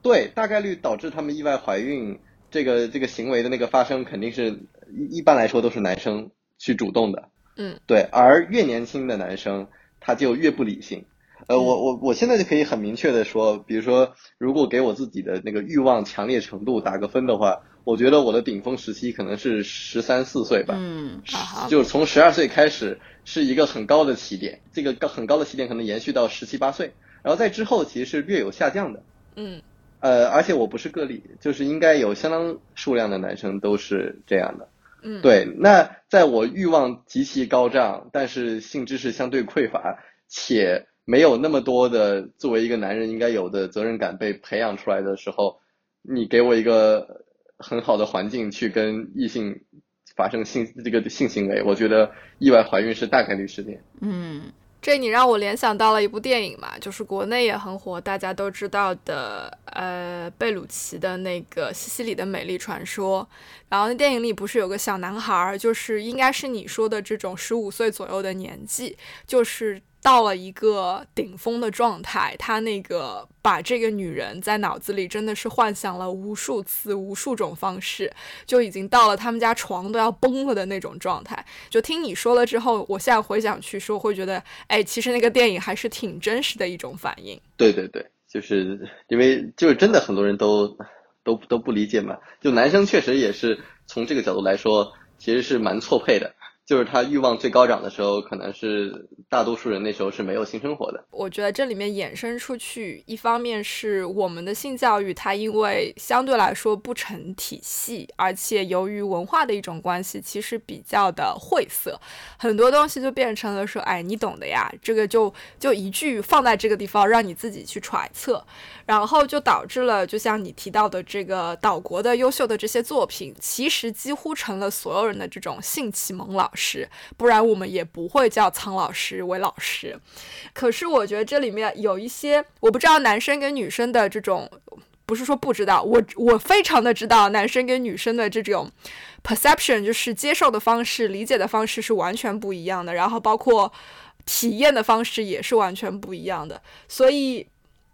对，大概率导致他们意外怀孕这个这个行为的那个发生，肯定是一一般来说都是男生去主动的，嗯，对，而越年轻的男生。他就越不理性，呃，我我我现在就可以很明确的说，比如说，如果给我自己的那个欲望强烈程度打个分的话，我觉得我的顶峰时期可能是十三四岁吧，嗯，就是从十二岁开始是一个很高的起点，这个高很高的起点可能延续到十七八岁，然后在之后其实是略有下降的，嗯，呃，而且我不是个例，就是应该有相当数量的男生都是这样的，嗯，对。那在我欲望极其高涨，但是性知识相对匮乏，且没有那么多的作为一个男人应该有的责任感被培养出来的时候，你给我一个很好的环境去跟异性发生性这个性行为，我觉得意外怀孕是大概率事件。嗯，这你让我联想到了一部电影嘛，就是国内也很火，大家都知道的，呃，贝鲁奇的那个《西西里的美丽传说》。然后那电影里不是有个小男孩，就是应该是你说的这种十五岁左右的年纪，就是。到了一个顶峰的状态，他那个把这个女人在脑子里真的是幻想了无数次、无数种方式，就已经到了他们家床都要崩了的那种状态。就听你说了之后，我现在回想去说，会觉得，哎，其实那个电影还是挺真实的一种反应。对对对，就是因为就是真的很多人都都都不理解嘛，就男生确实也是从这个角度来说，其实是蛮错配的。就是他欲望最高涨的时候，可能是大多数人那时候是没有性生活的。我觉得这里面衍生出去，一方面是我们的性教育，它因为相对来说不成体系，而且由于文化的一种关系，其实比较的晦涩，很多东西就变成了说，哎，你懂的呀，这个就就一句放在这个地方，让你自己去揣测，然后就导致了，就像你提到的这个岛国的优秀的这些作品，其实几乎成了所有人的这种性启蒙老师。师，不然我们也不会叫苍老师为老师。可是我觉得这里面有一些，我不知道男生跟女生的这种，不是说不知道，我我非常的知道男生跟女生的这种 perception，就是接受的方式、理解的方式是完全不一样的，然后包括体验的方式也是完全不一样的，所以。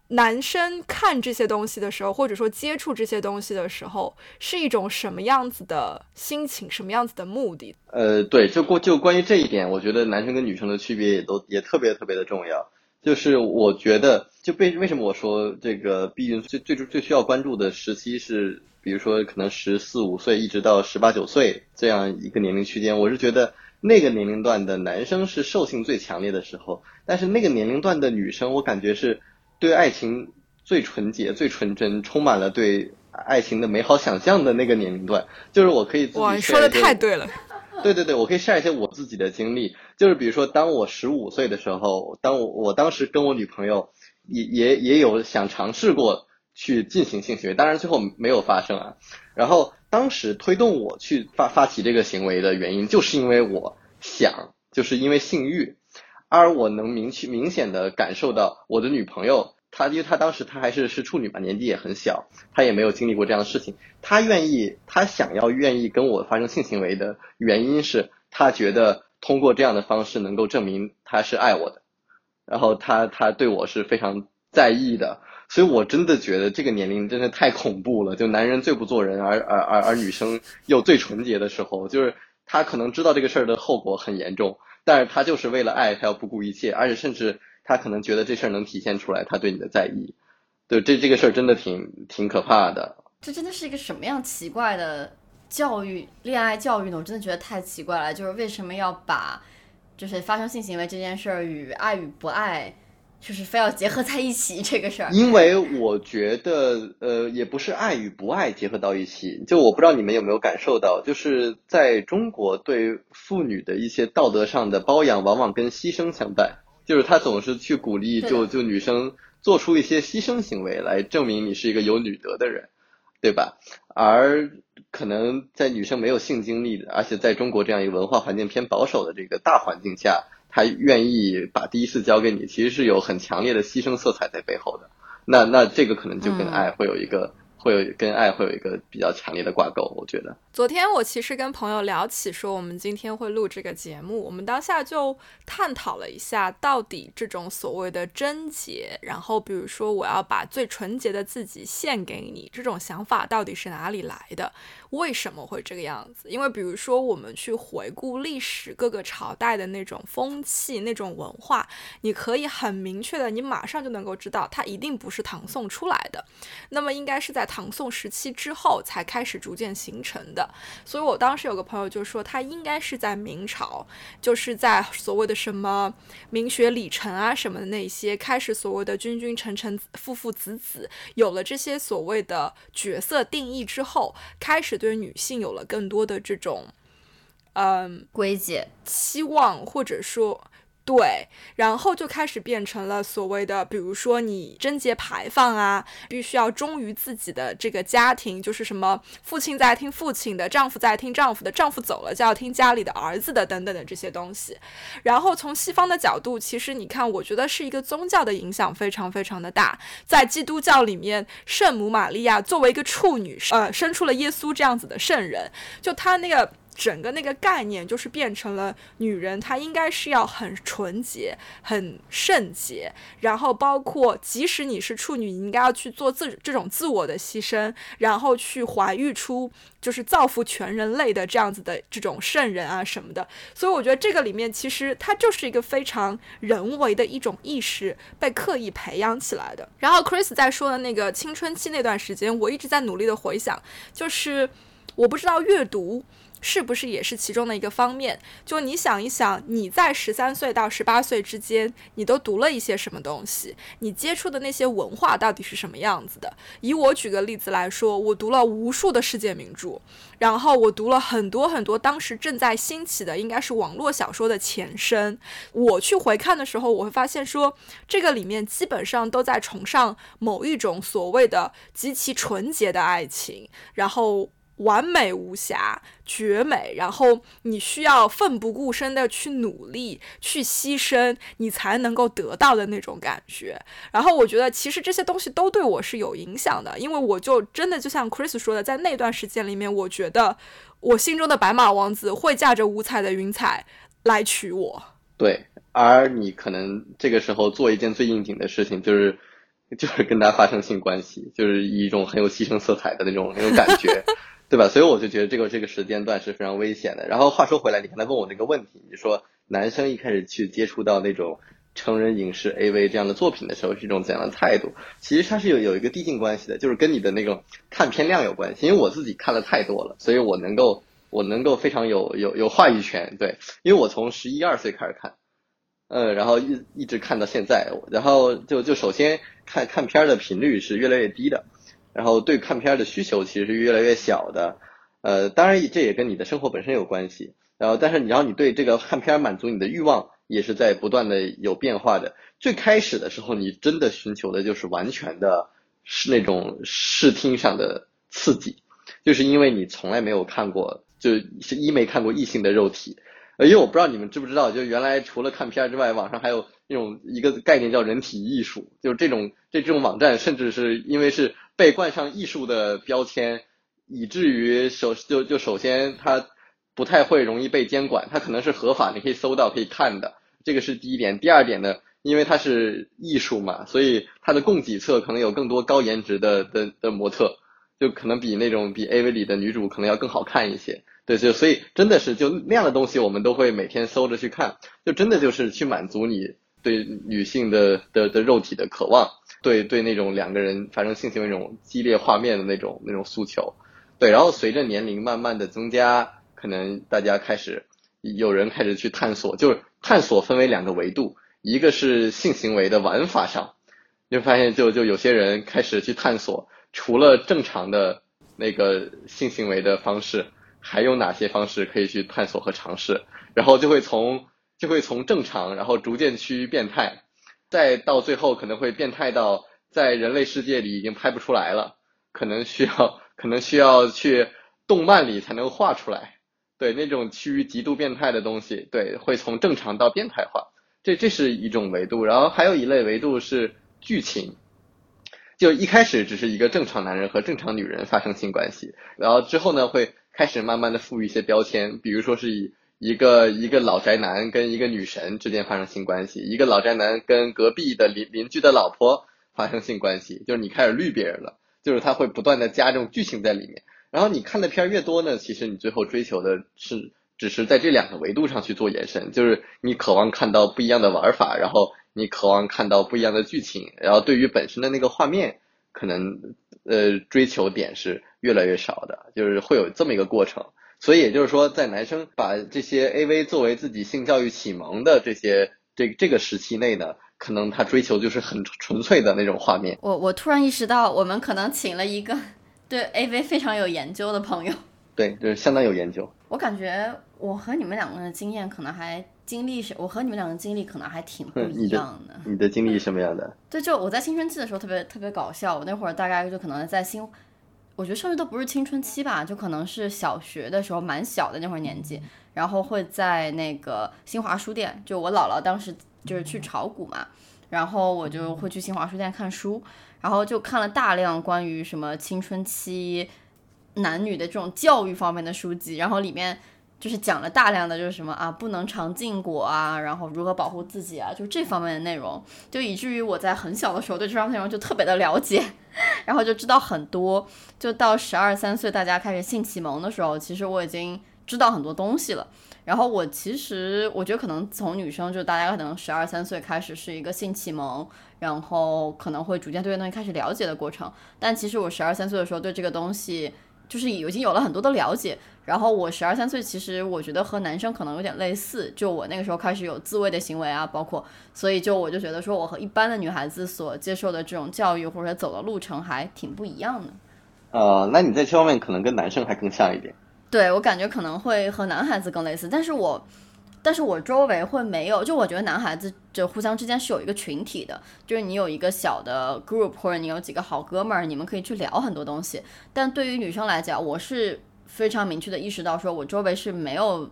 男生看这些东西的时候，或者说接触这些东西的时候，是一种什么样子的心情，什么样子的目的？呃，对，就关就关于这一点，我觉得男生跟女生的区别也都也特别特别的重要。就是我觉得，就为为什么我说这个避孕最最最需要关注的时期是，比如说可能十四五岁一直到十八九岁这样一个年龄区间，我是觉得那个年龄段的男生是兽性最强烈的时候，但是那个年龄段的女生，我感觉是。对爱情最纯洁、最纯真，充满了对爱情的美好想象的那个年龄段，就是我可以自己。哇，你说的太对了。对对对，我可以 share 一些我自己的经历，就是比如说，当我十五岁的时候，当我我当时跟我女朋友也也也有想尝试过去进行性行为，当然最后没有发生啊。然后当时推动我去发发起这个行为的原因，就是因为我想，就是因为性欲。而我能明确明显的感受到，我的女朋友，她因为她当时她还是是处女嘛，年纪也很小，她也没有经历过这样的事情。她愿意，她想要愿意跟我发生性行为的原因是，她觉得通过这样的方式能够证明她是爱我的，然后她她对我是非常在意的。所以我真的觉得这个年龄真的太恐怖了，就男人最不做人，而而而而女生又最纯洁的时候，就是她可能知道这个事儿的后果很严重。但是他就是为了爱，他要不顾一切，而且甚至他可能觉得这事儿能体现出来他对你的在意，对这这个事儿真的挺挺可怕的。这真的是一个什么样奇怪的教育，恋爱教育呢？我真的觉得太奇怪了。就是为什么要把就是发生性行为这件事儿与爱与不爱？就是非要结合在一起这个事儿，因为我觉得，呃，也不是爱与不爱结合到一起。就我不知道你们有没有感受到，就是在中国对妇女的一些道德上的包养，往往跟牺牲相伴。就是他总是去鼓励，就就女生做出一些牺牲行为来证明你是一个有女德的人，对吧？而可能在女生没有性经历的，而且在中国这样一个文化环境偏保守的这个大环境下。他愿意把第一次交给你，其实是有很强烈的牺牲色彩在背后的。那那这个可能就跟爱会有一个。会有跟爱会有一个比较强烈的挂钩，我觉得。昨天我其实跟朋友聊起，说我们今天会录这个节目，我们当下就探讨了一下，到底这种所谓的贞洁，然后比如说我要把最纯洁的自己献给你，这种想法到底是哪里来的？为什么会这个样子？因为比如说我们去回顾历史各个朝代的那种风气、那种文化，你可以很明确的，你马上就能够知道，它一定不是唐宋出来的，那么应该是在。唐宋时期之后才开始逐渐形成的。所以我当时有个朋友就说，他应该是在明朝，就是在所谓的什么明学礼成啊什么的那些开始，所谓的君君臣臣父父子子，有了这些所谓的角色定义之后，开始对女性有了更多的这种。嗯，归结期望或者说对，然后就开始变成了所谓的，比如说你贞洁牌坊啊，必须要忠于自己的这个家庭，就是什么父亲在听父亲的，丈夫在听丈夫的，丈夫走了就要听家里的儿子的等等的这些东西。然后从西方的角度，其实你看，我觉得是一个宗教的影响非常非常的大。在基督教里面，圣母玛利亚作为一个处女，呃，生出了耶稣这样子的圣人，就她那个。整个那个概念就是变成了女人，她应该是要很纯洁、很圣洁，然后包括即使你是处女，你应该要去做自这种自我的牺牲，然后去怀育出就是造福全人类的这样子的这种圣人啊什么的。所以我觉得这个里面其实它就是一个非常人为的一种意识被刻意培养起来的。然后 Chris 在说的那个青春期那段时间，我一直在努力的回想，就是我不知道阅读。是不是也是其中的一个方面？就你想一想，你在十三岁到十八岁之间，你都读了一些什么东西？你接触的那些文化到底是什么样子的？以我举个例子来说，我读了无数的世界名著，然后我读了很多很多当时正在兴起的，应该是网络小说的前身。我去回看的时候，我会发现说，这个里面基本上都在崇尚某一种所谓的极其纯洁的爱情，然后。完美无瑕，绝美。然后你需要奋不顾身的去努力，去牺牲，你才能够得到的那种感觉。然后我觉得，其实这些东西都对我是有影响的，因为我就真的就像 Chris 说的，在那段时间里面，我觉得我心中的白马王子会驾着五彩的云彩来娶我。对，而你可能这个时候做一件最应景的事情，就是 (laughs) 就是跟他发生性关系，就是以一种很有牺牲色彩的那种那种感觉。(laughs) 对吧？所以我就觉得这个这个时间段是非常危险的。然后话说回来，你刚才问我那个问题，你说男生一开始去接触到那种成人影视 AV 这样的作品的时候是一种怎样的态度？其实它是有有一个递进关系的，就是跟你的那种看片量有关系。因为我自己看了太多了，所以我能够我能够非常有有有话语权。对，因为我从十一二岁开始看，嗯，然后一一直看到现在，然后就就首先看看片儿的频率是越来越低的。然后对看片的需求其实是越来越小的，呃，当然这也跟你的生活本身有关系。然后，但是你要你对这个看片满足你的欲望也是在不断的有变化的。最开始的时候，你真的寻求的就是完全的是那种视听上的刺激，就是因为你从来没有看过，就是一没看过异性的肉体。呃因为我不知道你们知不知道，就原来除了看片之外，网上还有那种一个概念叫人体艺术，就是这种这这种网站，甚至是因为是。被冠上艺术的标签，以至于首就就首先它不太会容易被监管，它可能是合法，你可以搜到可以看的，这个是第一点。第二点呢，因为它是艺术嘛，所以它的供给侧可能有更多高颜值的的的模特，就可能比那种比 AV 里的女主可能要更好看一些。对，就所以真的是就那样的东西，我们都会每天搜着去看，就真的就是去满足你对女性的的的肉体的渴望。对对，那种两个人发生性行为那种激烈画面的那种那种诉求，对，然后随着年龄慢慢的增加，可能大家开始有人开始去探索，就是探索分为两个维度，一个是性行为的玩法上，你会发现就就有些人开始去探索，除了正常的那个性行为的方式，还有哪些方式可以去探索和尝试，然后就会从就会从正常，然后逐渐趋于变态。再到最后可能会变态到在人类世界里已经拍不出来了，可能需要 (laughs) 可能需要去动漫里才能画出来。对那种趋于极度变态的东西，对会从正常到变态化，这这是一种维度。然后还有一类维度是剧情，就一开始只是一个正常男人和正常女人发生性关系，然后之后呢会开始慢慢的赋予一些标签，比如说是以。一个一个老宅男跟一个女神之间发生性关系，一个老宅男跟隔壁的邻邻居的老婆发生性关系，就是你开始绿别人了，就是他会不断的加这种剧情在里面。然后你看的片越多呢，其实你最后追求的是只是在这两个维度上去做延伸，就是你渴望看到不一样的玩法，然后你渴望看到不一样的剧情，然后对于本身的那个画面，可能呃追求点是越来越少的，就是会有这么一个过程。所以也就是说，在男生把这些 AV 作为自己性教育启蒙的这些这这个时期内呢，可能他追求就是很纯粹的那种画面。我我突然意识到，我们可能请了一个对 AV 非常有研究的朋友。(laughs) 对，就是相当有研究。我感觉我和你们两个人的经验可能还经历是，我和你们两个经历可能还挺不一样的。你的经历什么样的？对，就我在青春期的时候特别特别搞笑。我那会儿大概就可能在新。我觉得甚至都不是青春期吧，就可能是小学的时候，蛮小的那会儿年纪，然后会在那个新华书店，就我姥姥当时就是去炒股嘛，然后我就会去新华书店看书，然后就看了大量关于什么青春期男女的这种教育方面的书籍，然后里面就是讲了大量的就是什么啊，不能尝禁果啊，然后如何保护自己啊，就这方面的内容，就以至于我在很小的时候对这方面内容就特别的了解。(laughs) 然后就知道很多，就到十二三岁，大家开始性启蒙的时候，其实我已经知道很多东西了。然后我其实我觉得可能从女生就大家可能十二三岁开始是一个性启蒙，然后可能会逐渐对这东西开始了解的过程。但其实我十二三岁的时候对这个东西。就是已经有了很多的了解，然后我十二三岁，其实我觉得和男生可能有点类似，就我那个时候开始有自慰的行为啊，包括，所以就我就觉得说我和一般的女孩子所接受的这种教育或者走的路程还挺不一样的。呃，那你在这方面可能跟男生还更像一点。对我感觉可能会和男孩子更类似，但是我。但是我周围会没有，就我觉得男孩子就互相之间是有一个群体的，就是你有一个小的 group，或者你有几个好哥们儿，你们可以去聊很多东西。但对于女生来讲，我是非常明确的意识到，说我周围是没有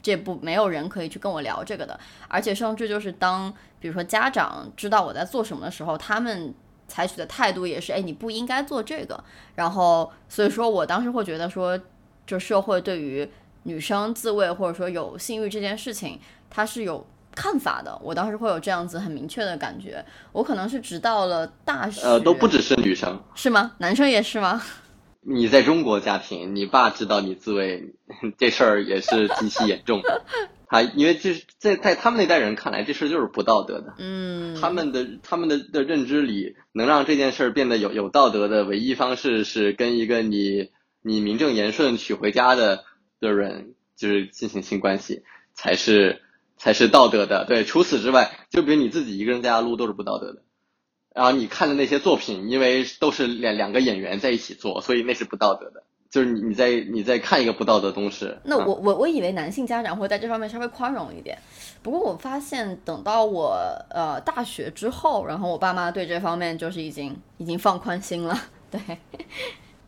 这部没有人可以去跟我聊这个的，而且甚至就是当比如说家长知道我在做什么的时候，他们采取的态度也是，哎，你不应该做这个。然后所以说我当时会觉得说，就社会对于。女生自慰或者说有性欲这件事情，它是有看法的。我当时会有这样子很明确的感觉。我可能是直到了大学，呃，都不只是女生，是吗？男生也是吗？你在中国家庭，你爸知道你自慰这事儿也是极其严重的。(laughs) 他因为这是在在他们那代人看来，这事儿就是不道德的。嗯，他们的他们的的认知里，能让这件事儿变得有有道德的唯一方式是跟一个你你名正言顺娶回家的。的人就是进行性关系才是才是道德的，对。除此之外，就比如你自己一个人在家撸都是不道德的。然后你看的那些作品，因为都是两两个演员在一起做，所以那是不道德的。就是你你在你在看一个不道德东西。那我我我以为男性家长会在这方面稍微宽容一点，不过我发现等到我呃大学之后，然后我爸妈对这方面就是已经已经放宽心了。对，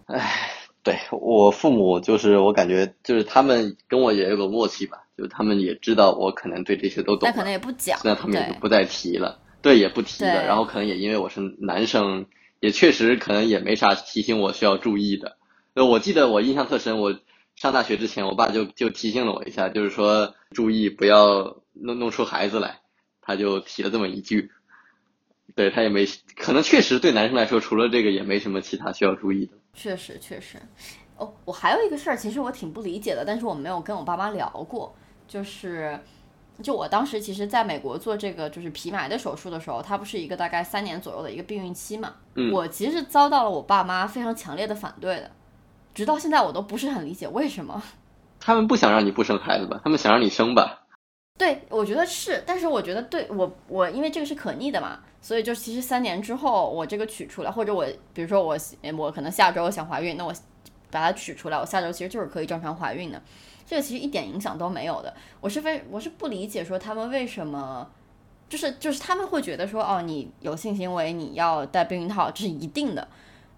唉。对我父母就是我感觉就是他们跟我也有个默契吧，就是他们也知道我可能对这些都懂，但可能也不讲，那他们也就不再提了，对，也不提的。然后可能也因为我是男生，也确实可能也没啥提醒我需要注意的。呃，我记得我印象特深，我上大学之前，我爸就就提醒了我一下，就是说注意不要弄弄出孩子来，他就提了这么一句。对他也没，可能确实对男生来说，除了这个也没什么其他需要注意的。确实，确实。哦，我还有一个事儿，其实我挺不理解的，但是我没有跟我爸妈聊过。就是，就我当时其实在美国做这个就是皮埋的手术的时候，它不是一个大概三年左右的一个避孕期嘛？嗯。我其实遭到了我爸妈非常强烈的反对的，直到现在我都不是很理解为什么。(laughs) 他们不想让你不生孩子吧？他们想让你生吧？对，我觉得是，但是我觉得对我我因为这个是可逆的嘛。所以就其实三年之后我这个取出来，或者我比如说我我可能下周想怀孕，那我把它取出来，我下周其实就是可以正常怀孕的，这个其实一点影响都没有的。我是非我是不理解说他们为什么就是就是他们会觉得说哦你有性行为你要戴避孕套这是一定的，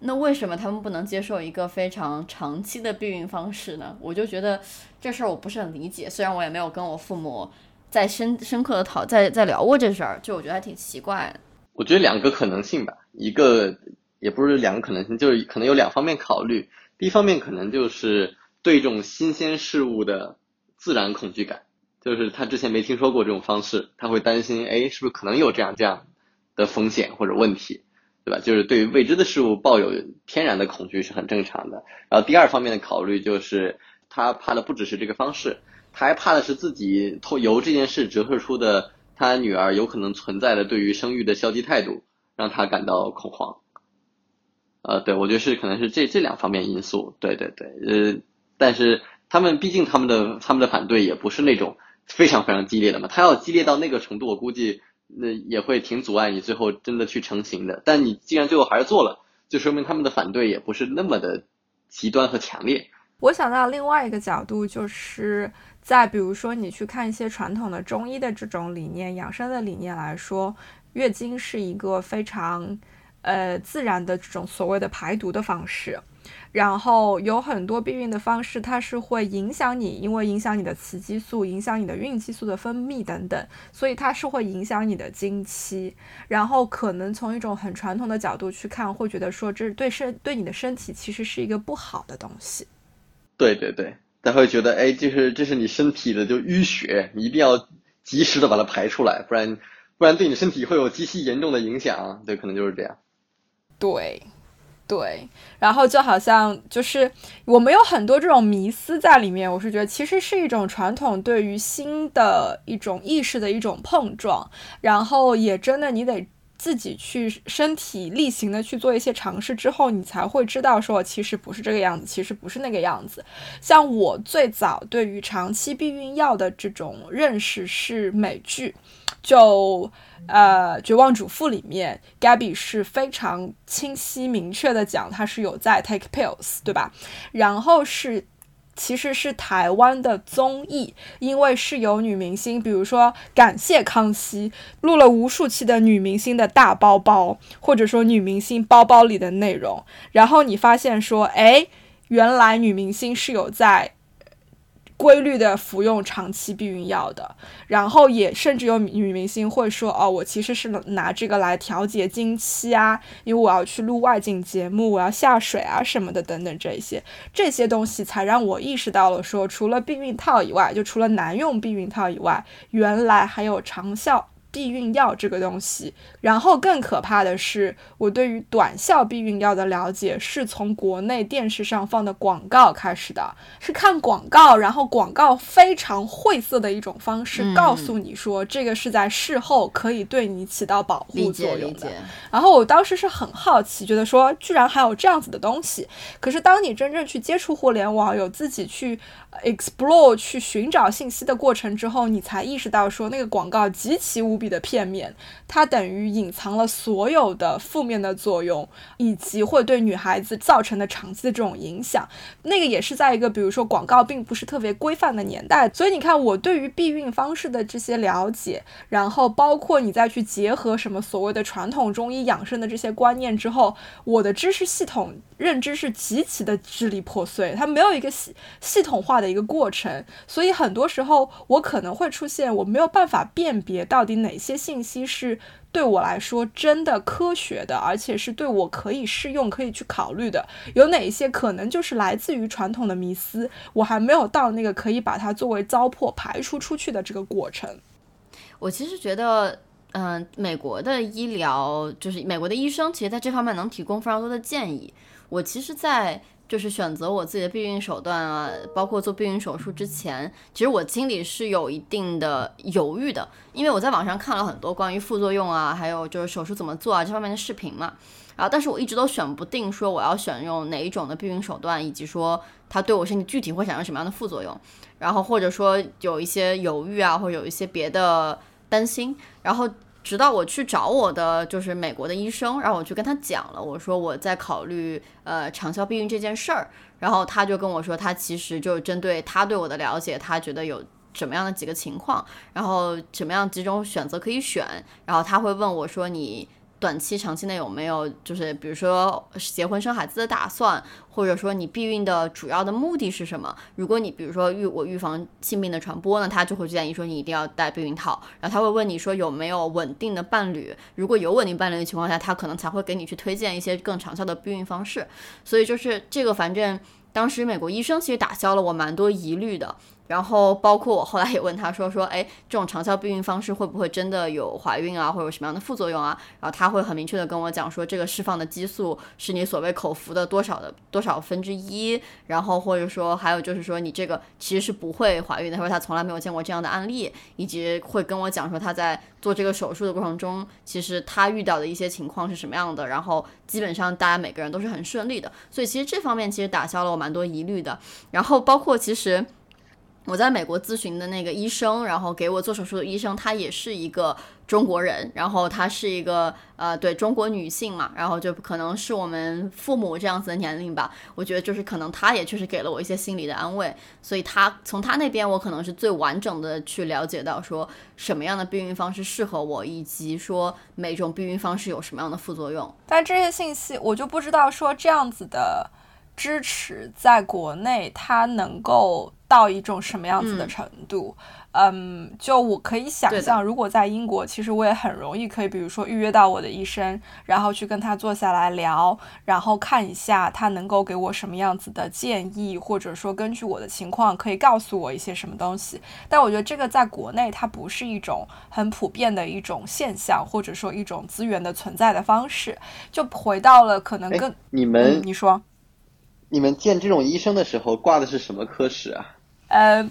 那为什么他们不能接受一个非常长期的避孕方式呢？我就觉得这事儿我不是很理解，虽然我也没有跟我父母再深深刻的讨再再聊过这事儿，就我觉得还挺奇怪。我觉得两个可能性吧，一个也不是两个可能性，就是可能有两方面考虑。第一方面可能就是对这种新鲜事物的自然恐惧感，就是他之前没听说过这种方式，他会担心，哎，是不是可能有这样这样的风险或者问题，对吧？就是对未知的事物抱有天然的恐惧是很正常的。然后第二方面的考虑就是他怕的不只是这个方式，他还怕的是自己透由这件事折射出的。他女儿有可能存在的对于生育的消极态度，让他感到恐慌。呃，对，我觉得是可能是这这两方面因素，对对对，呃，但是他们毕竟他们的他们的反对也不是那种非常非常激烈的嘛，他要激烈到那个程度，我估计那也会挺阻碍你最后真的去成型的。但你既然最后还是做了，就说明他们的反对也不是那么的极端和强烈。我想到另外一个角度，就是在比如说你去看一些传统的中医的这种理念、养生的理念来说，月经是一个非常。呃，自然的这种所谓的排毒的方式，然后有很多避孕的方式，它是会影响你，因为影响你的雌激素，影响你的孕激素的分泌等等，所以它是会影响你的经期。然后可能从一种很传统的角度去看，会觉得说这是对身对你的身体其实是一个不好的东西。对对对，他会觉得哎，就是这是你身体的就淤血，你一定要及时的把它排出来，不然不然对你身体会有极其严重的影响。对，可能就是这样。对，对，然后就好像就是我们有很多这种迷思在里面，我是觉得其实是一种传统对于新的一种意识的一种碰撞，然后也真的你得自己去身体力行的去做一些尝试之后，你才会知道说其实不是这个样子，其实不是那个样子。像我最早对于长期避孕药的这种认识是美剧，就。呃，绝望主妇里面，Gabby 是非常清晰明确的讲，她是有在 take pills，对吧？然后是，其实是台湾的综艺，因为是有女明星，比如说感谢康熙录了无数期的女明星的大包包，或者说女明星包包里的内容，然后你发现说，哎，原来女明星是有在。规律的服用长期避孕药的，然后也甚至有女明星会说：“哦，我其实是拿这个来调节经期啊，因为我要去录外景节目，我要下水啊什么的等等这些这些东西，才让我意识到了说，除了避孕套以外，就除了男用避孕套以外，原来还有长效。”避孕药这个东西，然后更可怕的是，我对于短效避孕药的了解是从国内电视上放的广告开始的，是看广告，然后广告非常晦涩的一种方式告诉你说这个是在事后可以对你起到保护作用的。然后我当时是很好奇，觉得说居然还有这样子的东西。可是当你真正去接触互联网，有自己去 explore 去寻找信息的过程之后，你才意识到说那个广告极其无比。的片面，它等于隐藏了所有的负面的作用，以及会对女孩子造成的长期的这种影响。那个也是在一个比如说广告并不是特别规范的年代，所以你看我对于避孕方式的这些了解，然后包括你再去结合什么所谓的传统中医养生的这些观念之后，我的知识系统认知是极其的支离破碎，它没有一个系系统化的一个过程，所以很多时候我可能会出现我没有办法辨别到底哪。些信息是对我来说真的科学的，而且是对我可以适用、可以去考虑的？有哪一些可能就是来自于传统的迷思？我还没有到那个可以把它作为糟粕排除出去的这个过程。我其实觉得，嗯，美国的医疗就是美国的医生，其实在这方面能提供非常多的建议。我其实，在就是选择我自己的避孕手段啊，包括做避孕手术之前，其实我心里是有一定的犹豫的，因为我在网上看了很多关于副作用啊，还有就是手术怎么做啊这方面的视频嘛，然后但是我一直都选不定说我要选用哪一种的避孕手段，以及说它对我身体具体会产生什么样的副作用，然后或者说有一些犹豫啊，或者有一些别的担心，然后。直到我去找我的就是美国的医生，然后我去跟他讲了，我说我在考虑呃长效避孕这件事儿，然后他就跟我说，他其实就针对他对我的了解，他觉得有什么样的几个情况，然后什么样几种选择可以选，然后他会问我说你。短期、长期内有没有就是比如说结婚生孩子的打算，或者说你避孕的主要的目的是什么？如果你比如说预我预防性病的传播呢，他就会建议说你一定要戴避孕套。然后他会问你说有没有稳定的伴侣，如果有稳定伴侣的情况下，他可能才会给你去推荐一些更长效的避孕方式。所以就是这个，反正当时美国医生其实打消了我蛮多疑虑的。然后包括我后来也问他说说，哎，这种长效避孕方式会不会真的有怀孕啊，或者有什么样的副作用啊？然后他会很明确的跟我讲说，这个释放的激素是你所谓口服的多少的多少分之一，然后或者说还有就是说你这个其实是不会怀孕的，他说他从来没有见过这样的案例，以及会跟我讲说他在做这个手术的过程中，其实他遇到的一些情况是什么样的，然后基本上大家每个人都是很顺利的，所以其实这方面其实打消了我蛮多疑虑的，然后包括其实。我在美国咨询的那个医生，然后给我做手术的医生，他也是一个中国人，然后他是一个呃，对中国女性嘛，然后就可能是我们父母这样子的年龄吧。我觉得就是可能他也确实给了我一些心理的安慰，所以他从他那边我可能是最完整的去了解到说什么样的避孕方式适合我，以及说每种避孕方式有什么样的副作用。但这些信息我就不知道说这样子的支持在国内它能够。到一种什么样子的程度？嗯，就我可以想象，如果在英国，其实我也很容易可以，比如说预约到我的医生，然后去跟他坐下来聊，然后看一下他能够给我什么样子的建议，或者说根据我的情况可以告诉我一些什么东西。但我觉得这个在国内它不是一种很普遍的一种现象，或者说一种资源的存在的方式。就回到了可能跟你们你说，你们见这种医生的时候挂的是什么科室啊？呃，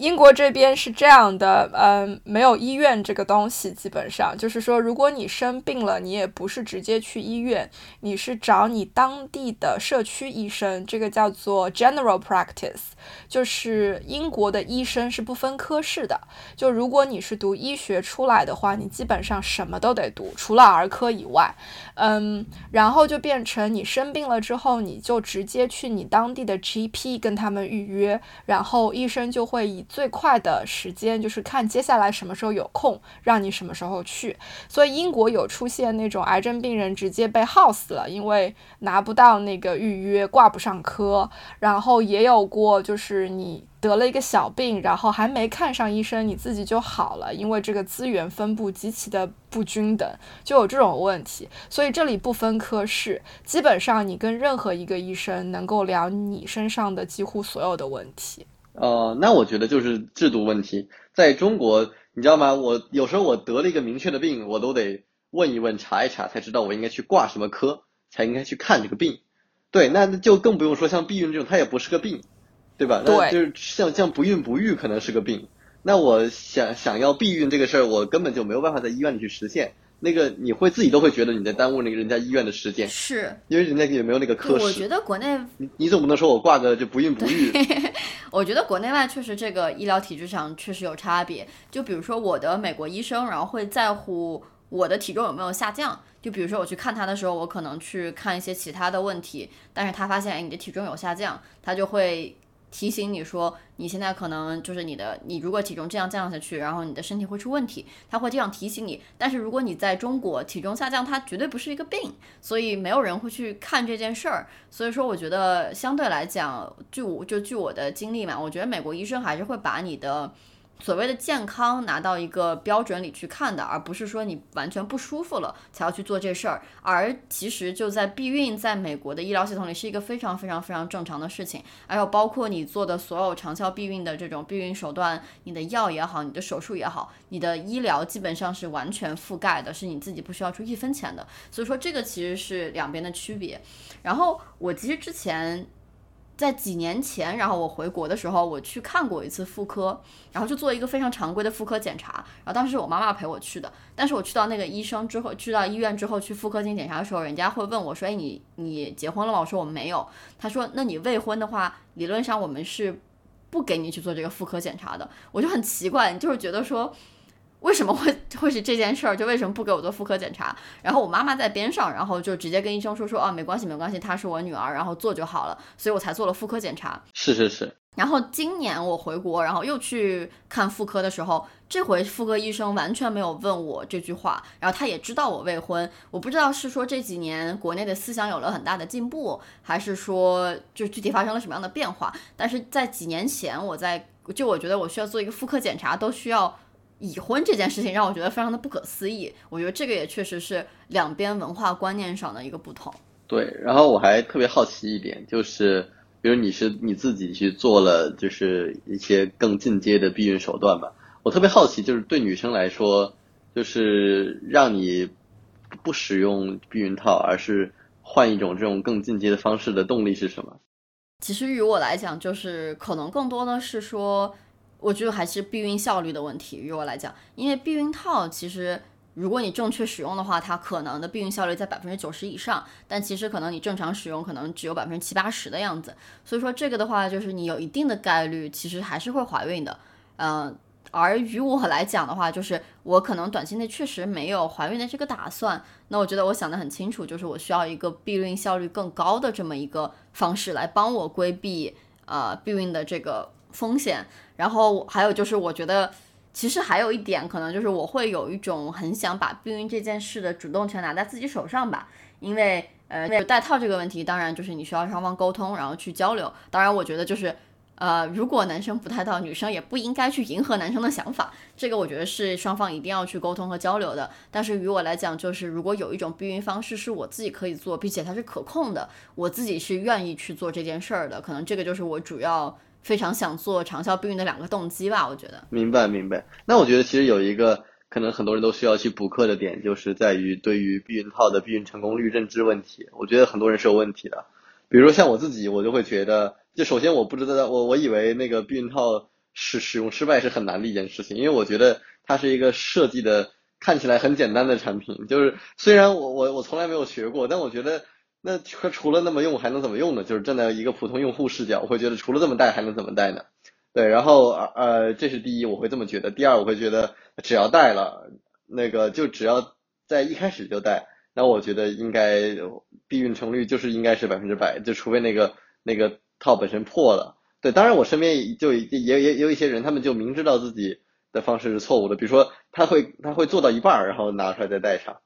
英国这边是这样的，嗯，没有医院这个东西，基本上就是说，如果你生病了，你也不是直接去医院，你是找你当地的社区医生，这个叫做 general practice，就是英国的医生是不分科室的，就如果你是读医学出来的话，你基本上什么都得读，除了儿科以外。嗯，然后就变成你生病了之后，你就直接去你当地的 GP 跟他们预约，然后医生就会以最快的时间，就是看接下来什么时候有空，让你什么时候去。所以英国有出现那种癌症病人直接被耗死了，因为拿不到那个预约，挂不上科。然后也有过就是你。得了一个小病，然后还没看上医生，你自己就好了，因为这个资源分布极其的不均等，就有这种问题。所以这里不分科室，基本上你跟任何一个医生能够聊你身上的几乎所有的问题。呃，那我觉得就是制度问题。在中国，你知道吗？我有时候我得了一个明确的病，我都得问一问、查一查，才知道我应该去挂什么科，才应该去看这个病。对，那就更不用说像避孕这种，它也不是个病。对吧？那就是像像不孕不育可能是个病。那我想想要避孕这个事儿，我根本就没有办法在医院里去实现。那个你会自己都会觉得你在耽误那个人家医院的时间，是因为人家也没有那个科室。我觉得国内你你总不能说我挂个就不孕不育。(laughs) 我觉得国内外确实这个医疗体制上确实有差别。就比如说我的美国医生，然后会在乎我的体重有没有下降。就比如说我去看他的时候，我可能去看一些其他的问题，但是他发现哎你的体重有下降，他就会。提醒你说，你现在可能就是你的，你如果体重这样降下去，然后你的身体会出问题，他会这样提醒你。但是如果你在中国体重下降，它绝对不是一个病，所以没有人会去看这件事儿。所以说，我觉得相对来讲，据我就据我的经历嘛，我觉得美国医生还是会把你的。所谓的健康拿到一个标准里去看的，而不是说你完全不舒服了才要去做这事儿。而其实就在避孕，在美国的医疗系统里是一个非常非常非常正常的事情。还有包括你做的所有长效避孕的这种避孕手段，你的药也好，你的手术也好，你的医疗基本上是完全覆盖的，是你自己不需要出一分钱的。所以说这个其实是两边的区别。然后我其实之前。在几年前，然后我回国的时候，我去看过一次妇科，然后就做一个非常常规的妇科检查。然后当时是我妈妈陪我去的，但是我去到那个医生之后，去到医院之后去妇科进行检查的时候，人家会问我说：“哎，你你结婚了吗？”我说我没有。他说：“那你未婚的话，理论上我们是不给你去做这个妇科检查的。”我就很奇怪，就是觉得说。为什么会会是这件事儿？就为什么不给我做妇科检查？(laughs) 然后我妈妈在边上，然后就直接跟医生说说，啊，没关系，没关系，她是我女儿，然后做就好了。所以我才做了妇科检查。是是是。然后今年我回国，然后又去看妇科的时候，这回妇科医生完全没有问我这句话，然后他也知道我未婚。我不知道是说这几年国内的思想有了很大的进步，还是说就具体发生了什么样的变化。但是在几年前，我在就我觉得我需要做一个妇科检查，都需要。已婚这件事情让我觉得非常的不可思议，我觉得这个也确实是两边文化观念上的一个不同。对，然后我还特别好奇一点，就是比如你是你自己去做了，就是一些更进阶的避孕手段吧。我特别好奇，就是对女生来说，就是让你不使用避孕套，而是换一种这种更进阶的方式的动力是什么？其实于我来讲，就是可能更多的是说，我觉得还是避孕效率的问题。于我来讲，因为避孕套其实。如果你正确使用的话，它可能的避孕效率在百分之九十以上，但其实可能你正常使用可能只有百分之七八十的样子。所以说这个的话，就是你有一定的概率其实还是会怀孕的。嗯，而于我来讲的话，就是我可能短期内确实没有怀孕的这个打算。那我觉得我想的很清楚，就是我需要一个避孕效率更高的这么一个方式来帮我规避呃避孕的这个风险。然后还有就是我觉得。其实还有一点，可能就是我会有一种很想把避孕这件事的主动权拿在自己手上吧，因为呃，戴套这个问题，当然就是你需要双方沟通，然后去交流。当然，我觉得就是呃，如果男生不戴套，女生也不应该去迎合男生的想法，这个我觉得是双方一定要去沟通和交流的。但是于我来讲，就是如果有一种避孕方式是我自己可以做，并且它是可控的，我自己是愿意去做这件事儿的，可能这个就是我主要。非常想做长效避孕的两个动机吧，我觉得。明白明白。那我觉得其实有一个可能很多人都需要去补课的点，就是在于对于避孕套的避孕成功率认知问题。我觉得很多人是有问题的。比如说像我自己，我就会觉得，就首先我不知道，我我以为那个避孕套使使用失败是很难的一件事情，因为我觉得它是一个设计的看起来很简单的产品。就是虽然我我我从来没有学过，但我觉得。那除了那么用还能怎么用呢？就是站在一个普通用户视角，我会觉得除了这么戴还能怎么戴呢？对，然后呃，这是第一，我会这么觉得。第二，我会觉得只要戴了，那个就只要在一开始就戴，那我觉得应该避孕成率就是应该是百分之百，就除非那个那个套本身破了。对，当然我身边就也也也有一些人，他们就明知道自己的方式是错误的，比如说他会他会做到一半儿，然后拿出来再戴上。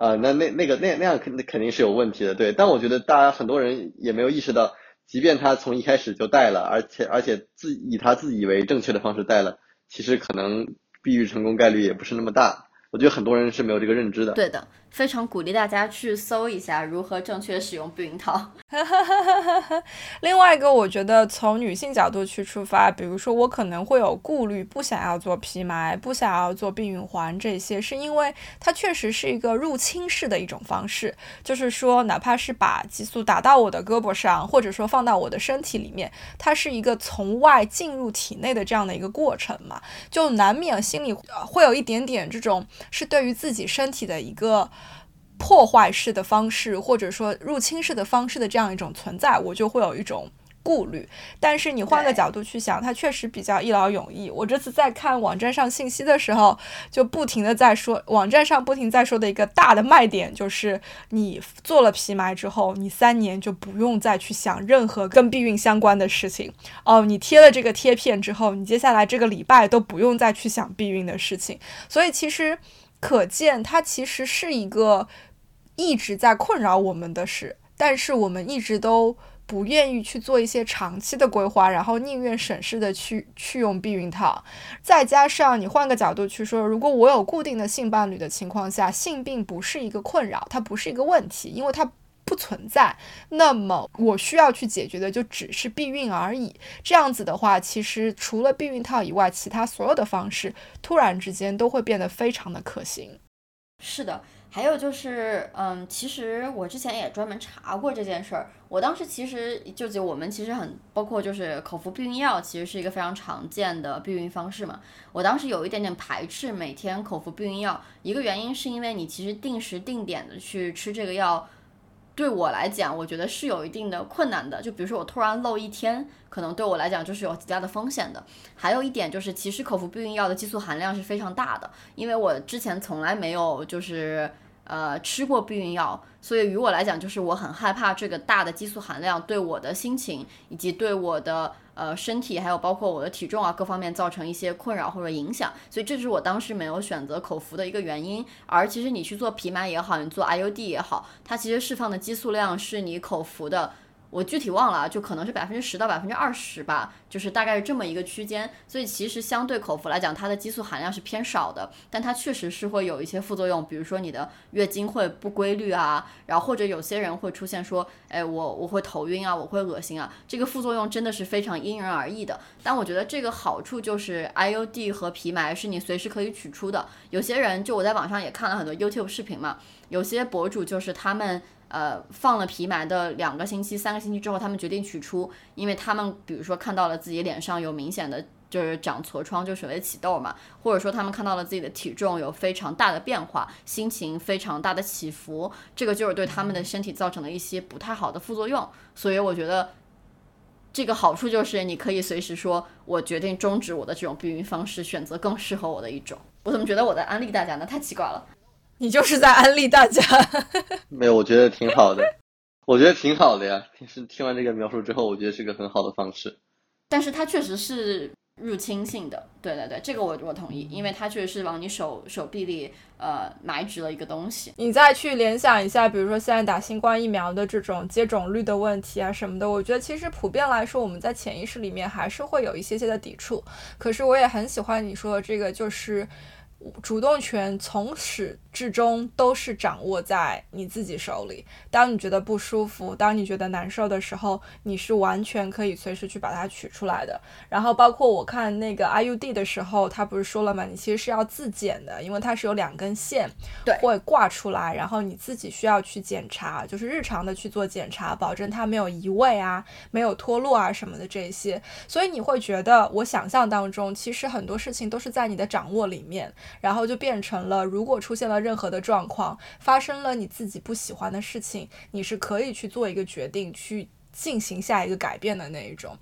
啊，那那那个那那样肯肯定是有问题的，对。但我觉得大家很多人也没有意识到，即便他从一开始就带了，而且而且自以他自以为正确的方式带了，其实可能避孕成功概率也不是那么大。我觉得很多人是没有这个认知的。对的，非常鼓励大家去搜一下如何正确使用避孕套。(laughs) 另外一个，我觉得从女性角度去出发，比如说我可能会有顾虑，不想要做皮埋，不想要做避孕环这些，是因为它确实是一个入侵式的一种方式，就是说哪怕是把激素打到我的胳膊上，或者说放到我的身体里面，它是一个从外进入体内的这样的一个过程嘛，就难免心里会有一点点这种。是对于自己身体的一个破坏式的方式，或者说入侵式的方式的这样一种存在，我就会有一种顾虑。但是你换个角度去想，它确实比较一劳永逸。我这次在看网站上信息的时候，就不停的在说，网站上不停在说的一个大的卖点就是，你做了皮埋之后，你三年就不用再去想任何跟避孕相关的事情。哦，你贴了这个贴片之后，你接下来这个礼拜都不用再去想避孕的事情。所以其实。可见，它其实是一个一直在困扰我们的事，但是我们一直都不愿意去做一些长期的规划，然后宁愿省事的去去用避孕套。再加上你换个角度去说，如果我有固定的性伴侣的情况下，性病不是一个困扰，它不是一个问题，因为它不存在。那么我需要去解决的就只是避孕而已。这样子的话，其实除了避孕套以外，其他所有的方式突然之间都会变得非常的可行。是的，还有就是，嗯，其实我之前也专门查过这件事儿。我当时其实就就我们其实很包括就是口服避孕药，其实是一个非常常见的避孕方式嘛。我当时有一点点排斥每天口服避孕药，一个原因是因为你其实定时定点的去吃这个药。对我来讲，我觉得是有一定的困难的。就比如说我突然漏一天，可能对我来讲就是有极大的风险的。还有一点就是，其实口服避孕药的激素含量是非常大的，因为我之前从来没有就是呃吃过避孕药，所以于我来讲，就是我很害怕这个大的激素含量对我的心情以及对我的。呃，身体还有包括我的体重啊，各方面造成一些困扰或者影响，所以这是我当时没有选择口服的一个原因。而其实你去做皮麻也好，你做 IUD 也好，它其实释放的激素量是你口服的我具体忘了，就可能是百分之十到百分之二十吧，就是大概是这么一个区间。所以其实相对口服来讲，它的激素含量是偏少的，但它确实是会有一些副作用，比如说你的月经会不规律啊，然后或者有些人会出现说，哎，我我会头晕啊，我会恶心啊，这个副作用真的是非常因人而异的。但我觉得这个好处就是 IUD 和皮埋是你随时可以取出的。有些人就我在网上也看了很多 YouTube 视频嘛，有些博主就是他们。呃，放了皮埋的两个星期、三个星期之后，他们决定取出，因为他们比如说看到了自己脸上有明显的就是长痤疮，就所谓起痘嘛，或者说他们看到了自己的体重有非常大的变化，心情非常大的起伏，这个就是对他们的身体造成了一些不太好的副作用。所以我觉得这个好处就是你可以随时说，我决定终止我的这种避孕方式，选择更适合我的一种。我怎么觉得我在安利大家呢？太奇怪了。你就是在安利大家，(laughs) 没有，我觉得挺好的，我觉得挺好的呀。是听完这个描述之后，我觉得是个很好的方式。但是它确实是入侵性的，对对对，这个我我同意，因为它确实是往你手手臂里呃埋植了一个东西。你再去联想一下，比如说现在打新冠疫苗的这种接种率的问题啊什么的，我觉得其实普遍来说，我们在潜意识里面还是会有一些些的抵触。可是我也很喜欢你说的这个，就是主动权从始。至终都是掌握在你自己手里。当你觉得不舒服，当你觉得难受的时候，你是完全可以随时去把它取出来的。然后，包括我看那个 IUD 的时候，他不是说了吗？你其实是要自检的，因为它是有两根线会挂出来，然后你自己需要去检查，就是日常的去做检查，保证它没有移位啊，没有脱落啊什么的这些。所以你会觉得，我想象当中，其实很多事情都是在你的掌握里面，然后就变成了，如果出现了。任何的状况发生了，你自己不喜欢的事情，你是可以去做一个决定，去进行下一个改变的那一种。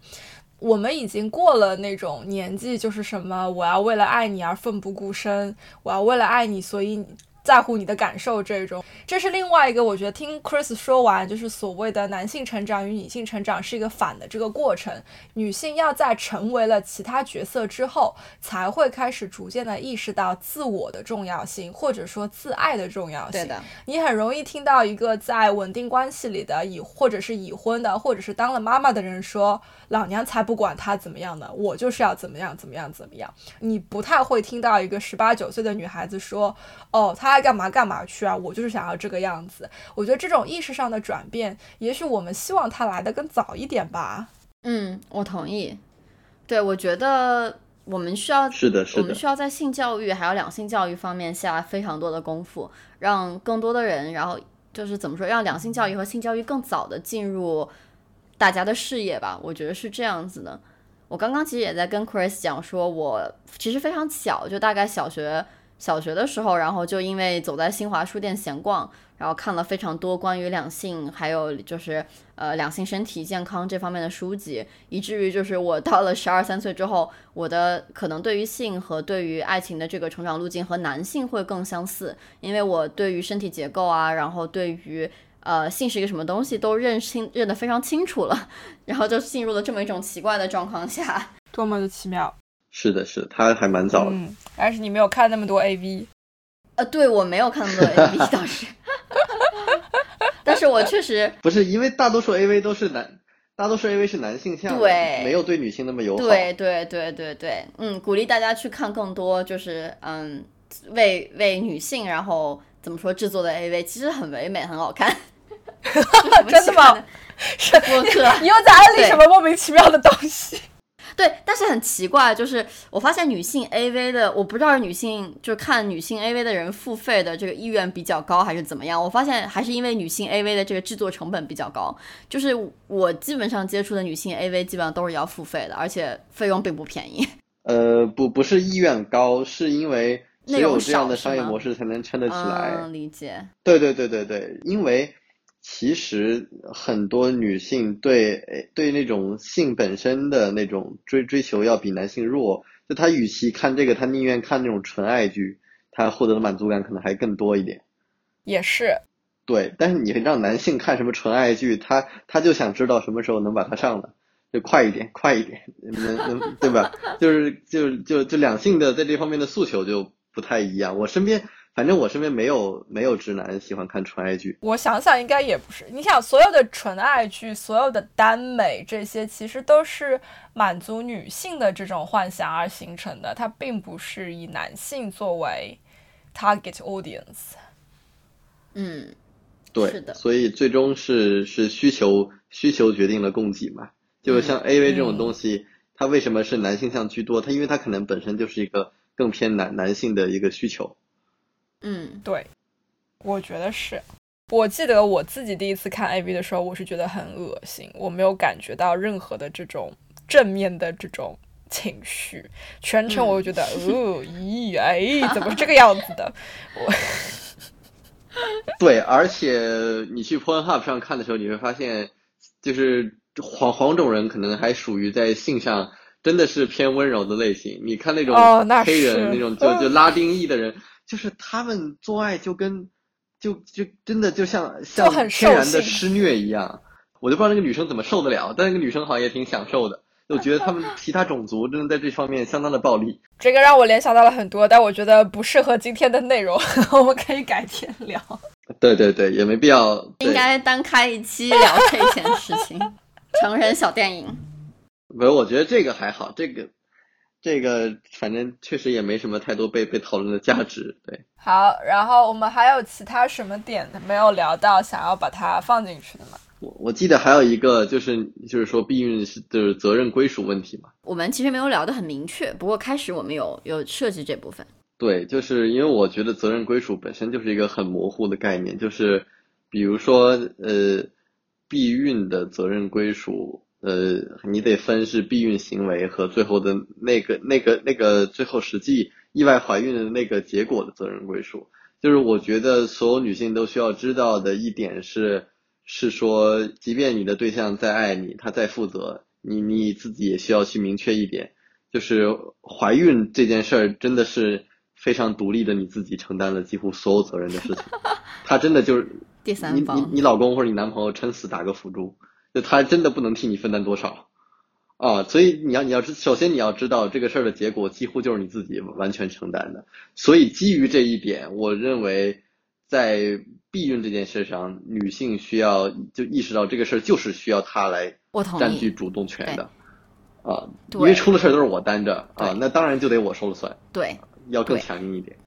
我们已经过了那种年纪，就是什么，我要为了爱你而奋不顾身，我要为了爱你，所以。在乎你的感受，这种这是另外一个。我觉得听 Chris 说完，就是所谓的男性成长与女性成长是一个反的这个过程。女性要在成为了其他角色之后，才会开始逐渐的意识到自我的重要性，或者说自爱的重要性。对的，你很容易听到一个在稳定关系里的已或者是已婚的，或者是当了妈妈的人说：“老娘才不管他怎么样呢，我就是要怎么样怎么样怎么样。”你不太会听到一个十八九岁的女孩子说：“哦，他。”干嘛干嘛去啊！我就是想要这个样子。我觉得这种意识上的转变，也许我们希望它来的更早一点吧。嗯，我同意。对，我觉得我们需要是的，是的，我们需要在性教育还有两性教育方面下非常多的功夫，让更多的人，然后就是怎么说，让两性教育和性教育更早的进入大家的视野吧。我觉得是这样子的。我刚刚其实也在跟 Chris 讲，说我其实非常小，就大概小学。小学的时候，然后就因为走在新华书店闲逛，然后看了非常多关于两性，还有就是呃两性身体健康这方面的书籍，以至于就是我到了 (laughs) 十二三岁之后，我的可能对于性和对于爱情的这个成长路径和男性会更相似，因为我对于身体结构啊，然后对于呃性是一个什么东西都认清认得非常清楚了，然后就进入了这么一种奇怪的状况下，多么的奇妙。是的，是的，他还蛮早的。嗯，但是你没有看那么多 AV。呃，对我没有看那么多 AV 倒是，(laughs) 但是我确实不是因为大多数 AV 都是男，大多数 AV 是男性向，对，没有对女性那么友好。对对对对对，嗯，鼓励大家去看更多，就是嗯，为为女性然后怎么说制作的 AV，其实很唯美，很好看。(laughs) 真的吗？是播客，你又在安利什么莫名其妙的东西？对，但是很奇怪，就是我发现女性 AV 的，我不知道是女性就是看女性 AV 的人付费的这个意愿比较高，还是怎么样？我发现还是因为女性 AV 的这个制作成本比较高，就是我基本上接触的女性 AV 基本上都是要付费的，而且费用并不便宜。(laughs) 呃，不，不是意愿高，是因为只有这样的商业模式才能撑得起来。理解。对对对对对，因为。其实很多女性对对那种性本身的那种追追求要比男性弱，就她与其看这个，她宁愿看那种纯爱剧，她获得的满足感可能还更多一点。也是。对，但是你让男性看什么纯爱剧，他他就想知道什么时候能把它上了，就快一点，快一点，能能对吧？就是就就就两性的在这方面的诉求就不太一样。我身边。反正我身边没有没有直男喜欢看纯爱剧。我想想，应该也不是。你想，所有的纯爱剧，所有的耽美，这些其实都是满足女性的这种幻想而形成的，它并不是以男性作为 target audience。嗯，对，是的所以最终是是需求需求决定了供给嘛。就像 AV 这种东西，它为什么是男性向居多？它因为它可能本身就是一个更偏男男性的一个需求。嗯，对，我觉得是。我记得我自己第一次看 AV 的时候，我是觉得很恶心，我没有感觉到任何的这种正面的这种情绪，全程我就觉得，哦，咦，哎，怎么是这个样子的？我 (laughs) 对，而且你去 Pornhub 上看的时候，你会发现，就是黄黄种人可能还属于在性上真的是偏温柔的类型。你看那种哦那黑人、是那种就就拉丁裔的人，就是他们做爱就跟就就真的就像像很天然的施虐一样。我就不知道那个女生怎么受得了，但那个女生好像也挺享受的。我觉得他们其他种族真的在这方面相当的暴力。这个让我联想到了很多，但我觉得不适合今天的内容，(laughs) 我们可以改天聊。对对对，也没必要。应该单开一期聊这件事情，成人小电影。不是，我觉得这个还好，这个这个反正确实也没什么太多被被讨论的价值。对，好，然后我们还有其他什么点没有聊到，想要把它放进去的吗？我我记得还有一个就是就是说避孕是就是责任归属问题嘛。我们其实没有聊得很明确，不过开始我们有有涉及这部分。对，就是因为我觉得责任归属本身就是一个很模糊的概念，就是比如说呃，避孕的责任归属，呃，你得分是避孕行为和最后的那个那个那个最后实际意外怀孕的那个结果的责任归属。就是我觉得所有女性都需要知道的一点是，是说，即便你的对象再爱你，他再负责，你你自己也需要去明确一点，就是怀孕这件事儿真的是非常独立的，你自己承担了几乎所有责任的事情。(laughs) 他真的就是第你你三方，你老公或者你男朋友撑死打个辅助，就他真的不能替你分担多少啊。所以你要你要知，首先你要知道这个事儿的结果几乎就是你自己完全承担的。所以基于这一点，我认为在避孕这件事上，女性需要就意识到这个事儿就是需要她来。占据主动权的啊，因为出了事儿都是我担着啊，那当然就得我说了算。对，要更强硬一点。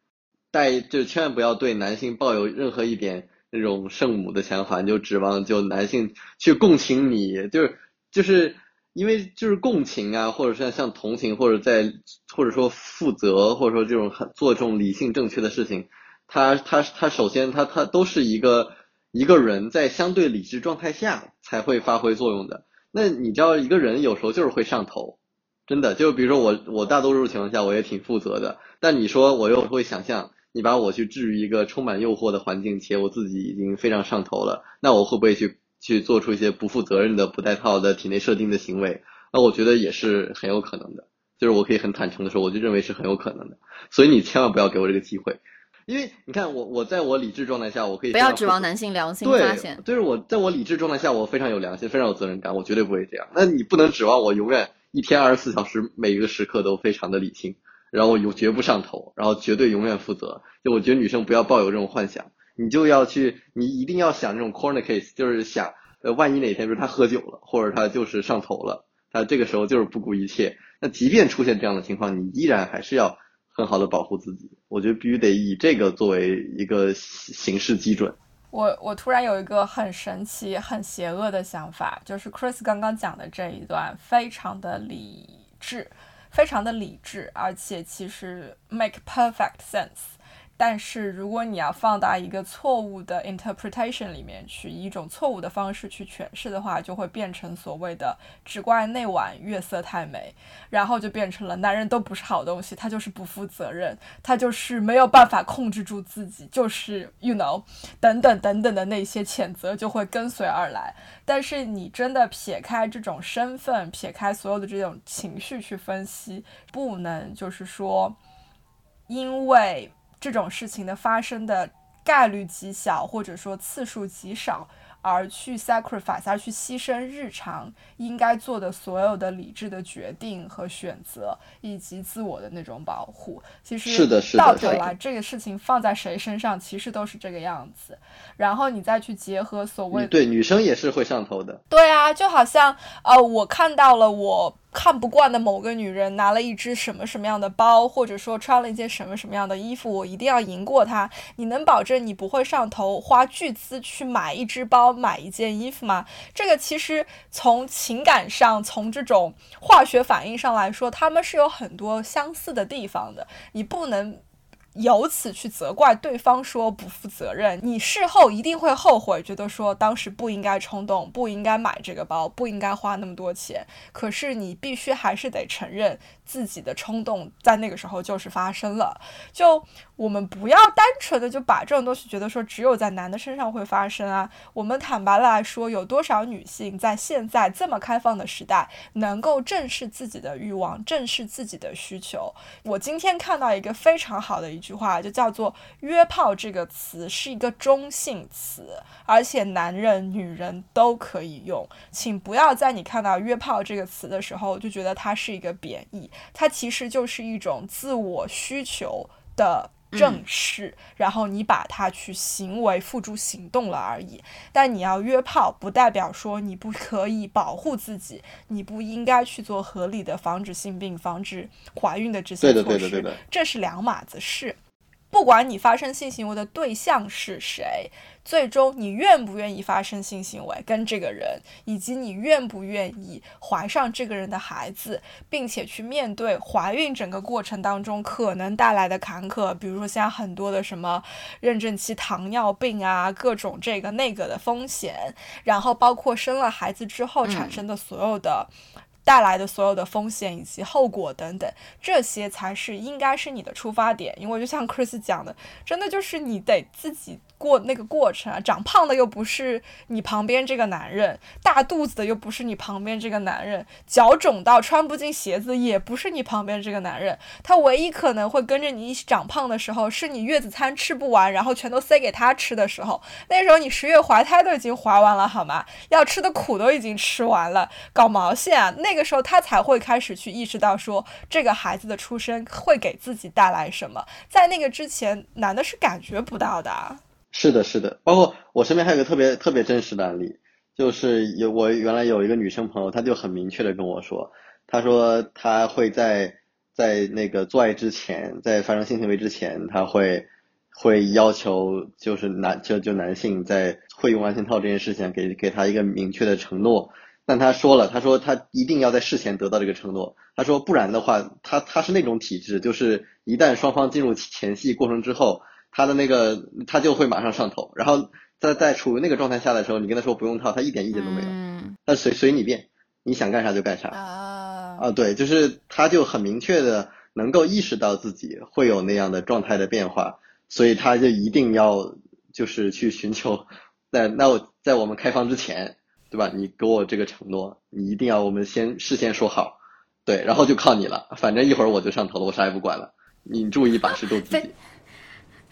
带就千万不要对男性抱有任何一点那种圣母的想法，你就指望就男性去共情你，就是就是因为就是共情啊，或者是像同情，或者在或者说负责，或者说这种很做这种理性正确的事情，他他他首先他他都是一个一个人在相对理智状态下才会发挥作用的。那你知道一个人有时候就是会上头，真的，就比如说我，我大多数情况下我也挺负责的，但你说我又会想象，你把我去置于一个充满诱惑的环境，且我自己已经非常上头了，那我会不会去去做出一些不负责任的、不带套的体内设定的行为？那我觉得也是很有可能的，就是我可以很坦诚的说，我就认为是很有可能的。所以你千万不要给我这个机会，因为你看我，我在我理智状态下，我可以不要指望男性良心发对现，。就是我在我理智状态下，我非常有良心，非常有责任感，我绝对不会这样。那你不能指望我永远一天二十四小时每一个时刻都非常的理性，然后有绝不上头，然后绝对永远负责。就我觉得女生不要抱有这种幻想，你就要去，你一定要想这种 corner case，就是想，呃，万一哪天比如他喝酒了，或者他就是上头了，他这个时候就是不顾一切。那即便出现这样的情况，你依然还是要很好的保护自己。我觉得必须得以这个作为一个行事基准。我我突然有一个很神奇、很邪恶的想法，就是 Chris 刚刚讲的这一段非常的理智，非常的理智，而且其实 make perfect sense。但是如果你要放到一个错误的 interpretation 里面去，以一种错误的方式去诠释的话，就会变成所谓的“只怪那晚月色太美”，然后就变成了男人都不是好东西，他就是不负责任，他就是没有办法控制住自己，就是 you know。等等等等的那些谴责就会跟随而来。但是你真的撇开这种身份，撇开所有的这种情绪去分析，不能就是说，因为这种事情的发生的概率极小，或者说次数极少，而去 sacrifice，而去牺牲日常应该做的所有的理智的决定和选择，以及自我的那种保护。其实是的，是的，到头来这个事情放在谁身上，其实都是这个样子。然后你再去结合所谓对女生也是会上头的。对啊，就好像呃，我看到了我。看不惯的某个女人拿了一只什么什么样的包，或者说穿了一件什么什么样的衣服，我一定要赢过她。你能保证你不会上头，花巨资去买一只包、买一件衣服吗？这个其实从情感上、从这种化学反应上来说，他们是有很多相似的地方的。你不能。由此去责怪对方说不负责任，你事后一定会后悔，觉得说当时不应该冲动，不应该买这个包，不应该花那么多钱。可是你必须还是得承认自己的冲动在那个时候就是发生了。就我们不要单纯的就把这种东西觉得说只有在男的身上会发生啊。我们坦白来说，有多少女性在现在这么开放的时代，能够正视自己的欲望，正视自己的需求？我今天看到一个非常好的一。句话就叫做“约炮”这个词是一个中性词，而且男人、女人都可以用。请不要在你看到“约炮”这个词的时候就觉得它是一个贬义，它其实就是一种自我需求的正视，然后你把它去行为付诸行动了而已。但你要约炮，不代表说你不可以保护自己，你不应该去做合理的防止性病、防止怀孕的这些措施，这是两码子事。不管你发生性行为的对象是谁，最终你愿不愿意发生性行为跟这个人，以及你愿不愿意怀上这个人的孩子，并且去面对怀孕整个过程当中可能带来的坎坷，比如说现在很多的什么妊娠期糖尿病啊，各种这个那个的风险，然后包括生了孩子之后产生的所有的。带来的所有的风险以及后果等等，这些才是应该是你的出发点。因为就像 Chris 讲的，真的就是你得自己。过那个过程啊，长胖的又不是你旁边这个男人，大肚子的又不是你旁边这个男人，脚肿到穿不进鞋子也不是你旁边这个男人。他唯一可能会跟着你一起长胖的时候，是你月子餐吃不完，然后全都塞给他吃的时候。那时候你十月怀胎都已经怀完了，好吗？要吃的苦都已经吃完了，搞毛线啊！那个时候他才会开始去意识到说，这个孩子的出生会给自己带来什么。在那个之前，男的是感觉不到的。是的，是的，包括我身边还有个特别特别真实的案例，就是有我原来有一个女生朋友，她就很明确的跟我说，她说她会在在那个做爱之前，在发生性行为之前，她会会要求就是男就就男性在会用安全套这件事情给给她一个明确的承诺，但她说了，她说她一定要在事前得到这个承诺，她说不然的话，她她是那种体质，就是一旦双方进入前戏过程之后。他的那个，他就会马上上头，然后在在处于那个状态下的时候，你跟他说不用套，他一点意见都没有，他随随你便，你想干啥就干啥啊啊，对，就是他就很明确的能够意识到自己会有那样的状态的变化，所以他就一定要就是去寻求，在那我在我们开放之前，对吧？你给我这个承诺，你一定要我们先事先说好，对，然后就靠你了，反正一会儿我就上头了，我啥也不管了，你注意把持住自己。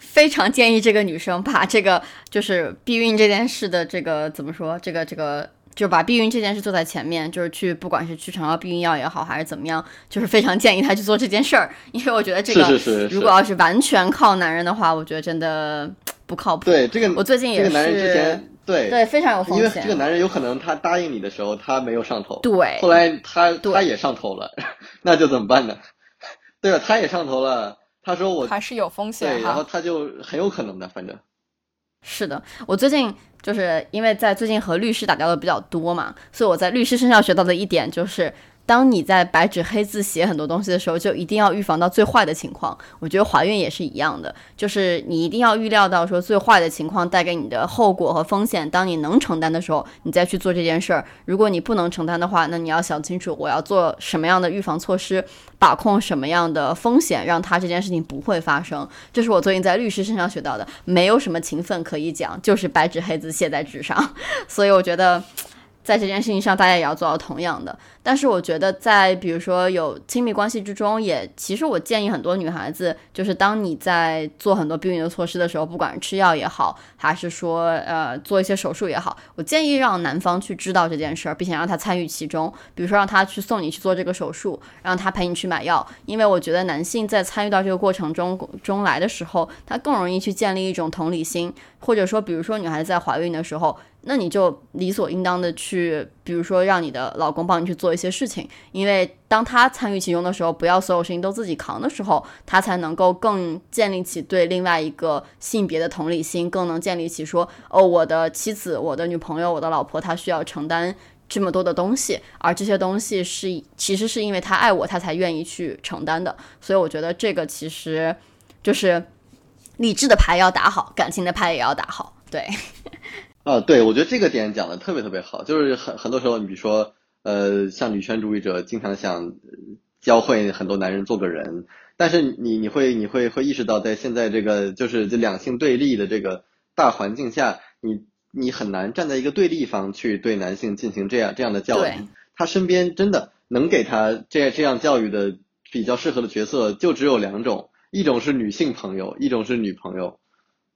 非常建议这个女生把这个就是避孕这件事的这个怎么说？这个这个就把避孕这件事做在前面，就是去不管是去尝到避孕药也好，还是怎么样，就是非常建议她去做这件事儿。因为我觉得这个如果要是完全靠男人的话，我觉得真的不靠谱。(laughs) 对这个，我最近也是对对非常有风险。因为这个男人有可能他答应你的时候他没有上头，对，后来他他也上头了，(laughs) 那就怎么办呢？(laughs) 对吧？他也上头了。他说我还是有风险，对，然后他就很有可能的，反正是的。我最近就是因为在最近和律师打交道比较多嘛，所以我在律师身上学到的一点就是。当你在白纸黑字写很多东西的时候，就一定要预防到最坏的情况。我觉得怀孕也是一样的，就是你一定要预料到说最坏的情况带给你的后果和风险。当你能承担的时候，你再去做这件事儿。如果你不能承担的话，那你要想清楚我要做什么样的预防措施，把控什么样的风险，让他这件事情不会发生。这是我最近在律师身上学到的，没有什么情分可以讲，就是白纸黑字写在纸上。(laughs) 所以我觉得。在这件事情上，大家也要做到同样的。但是我觉得，在比如说有亲密关系之中，也其实我建议很多女孩子，就是当你在做很多避孕的措施的时候，不管是吃药也好，还是说呃做一些手术也好，我建议让男方去知道这件事儿，并且让他参与其中。比如说让他去送你去做这个手术，让他陪你去买药，因为我觉得男性在参与到这个过程中中来的时候，他更容易去建立一种同理心，或者说，比如说女孩子在怀孕的时候。那你就理所应当的去，比如说让你的老公帮你去做一些事情，因为当他参与其中的时候，不要所有事情都自己扛的时候，他才能够更建立起对另外一个性别的同理心，更能建立起说，哦，我的妻子、我的女朋友、我的老婆，她需要承担这么多的东西，而这些东西是其实是因为他爱我，他才愿意去承担的。所以我觉得这个其实就是理智的牌要打好，感情的牌也要打好，对。啊，对，我觉得这个点讲的特别特别好，就是很很多时候，你比如说，呃，像女权主义者经常想教会很多男人做个人，但是你你会你会会意识到，在现在这个就是这两性对立的这个大环境下，你你很难站在一个对立方去对男性进行这样这样的教育，他身边真的能给他这这样教育的比较适合的角色就只有两种，一种是女性朋友，一种是女朋友。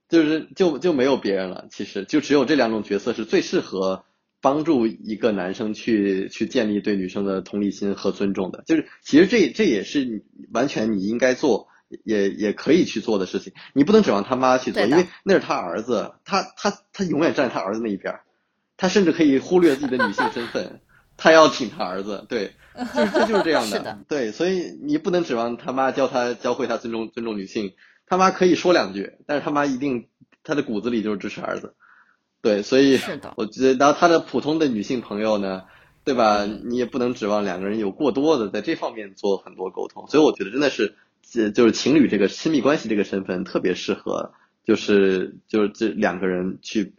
就是就就没有别人了，其实就只有这两种角色是最适合帮助一个男生去去建立对女生的同理心和尊重的。就是其实这这也是完全你应该做，也也可以去做的事情。你不能指望他妈去做，因为那是他儿子，他他他永远站在他儿子那一边，他甚至可以忽略自己的女性身份，他要挺他儿子。对，(laughs) 就是这就是这样的。对，所以你不能指望他妈教他教会他尊重尊重女性。他妈可以说两句，但是他妈一定他的骨子里就是支持儿子，对，所以我觉得，然后他的普通的女性朋友呢，对吧？你也不能指望两个人有过多的在这方面做很多沟通，所以我觉得真的是，就是情侣这个亲密关系这个身份特别适合，就是就是这两个人去，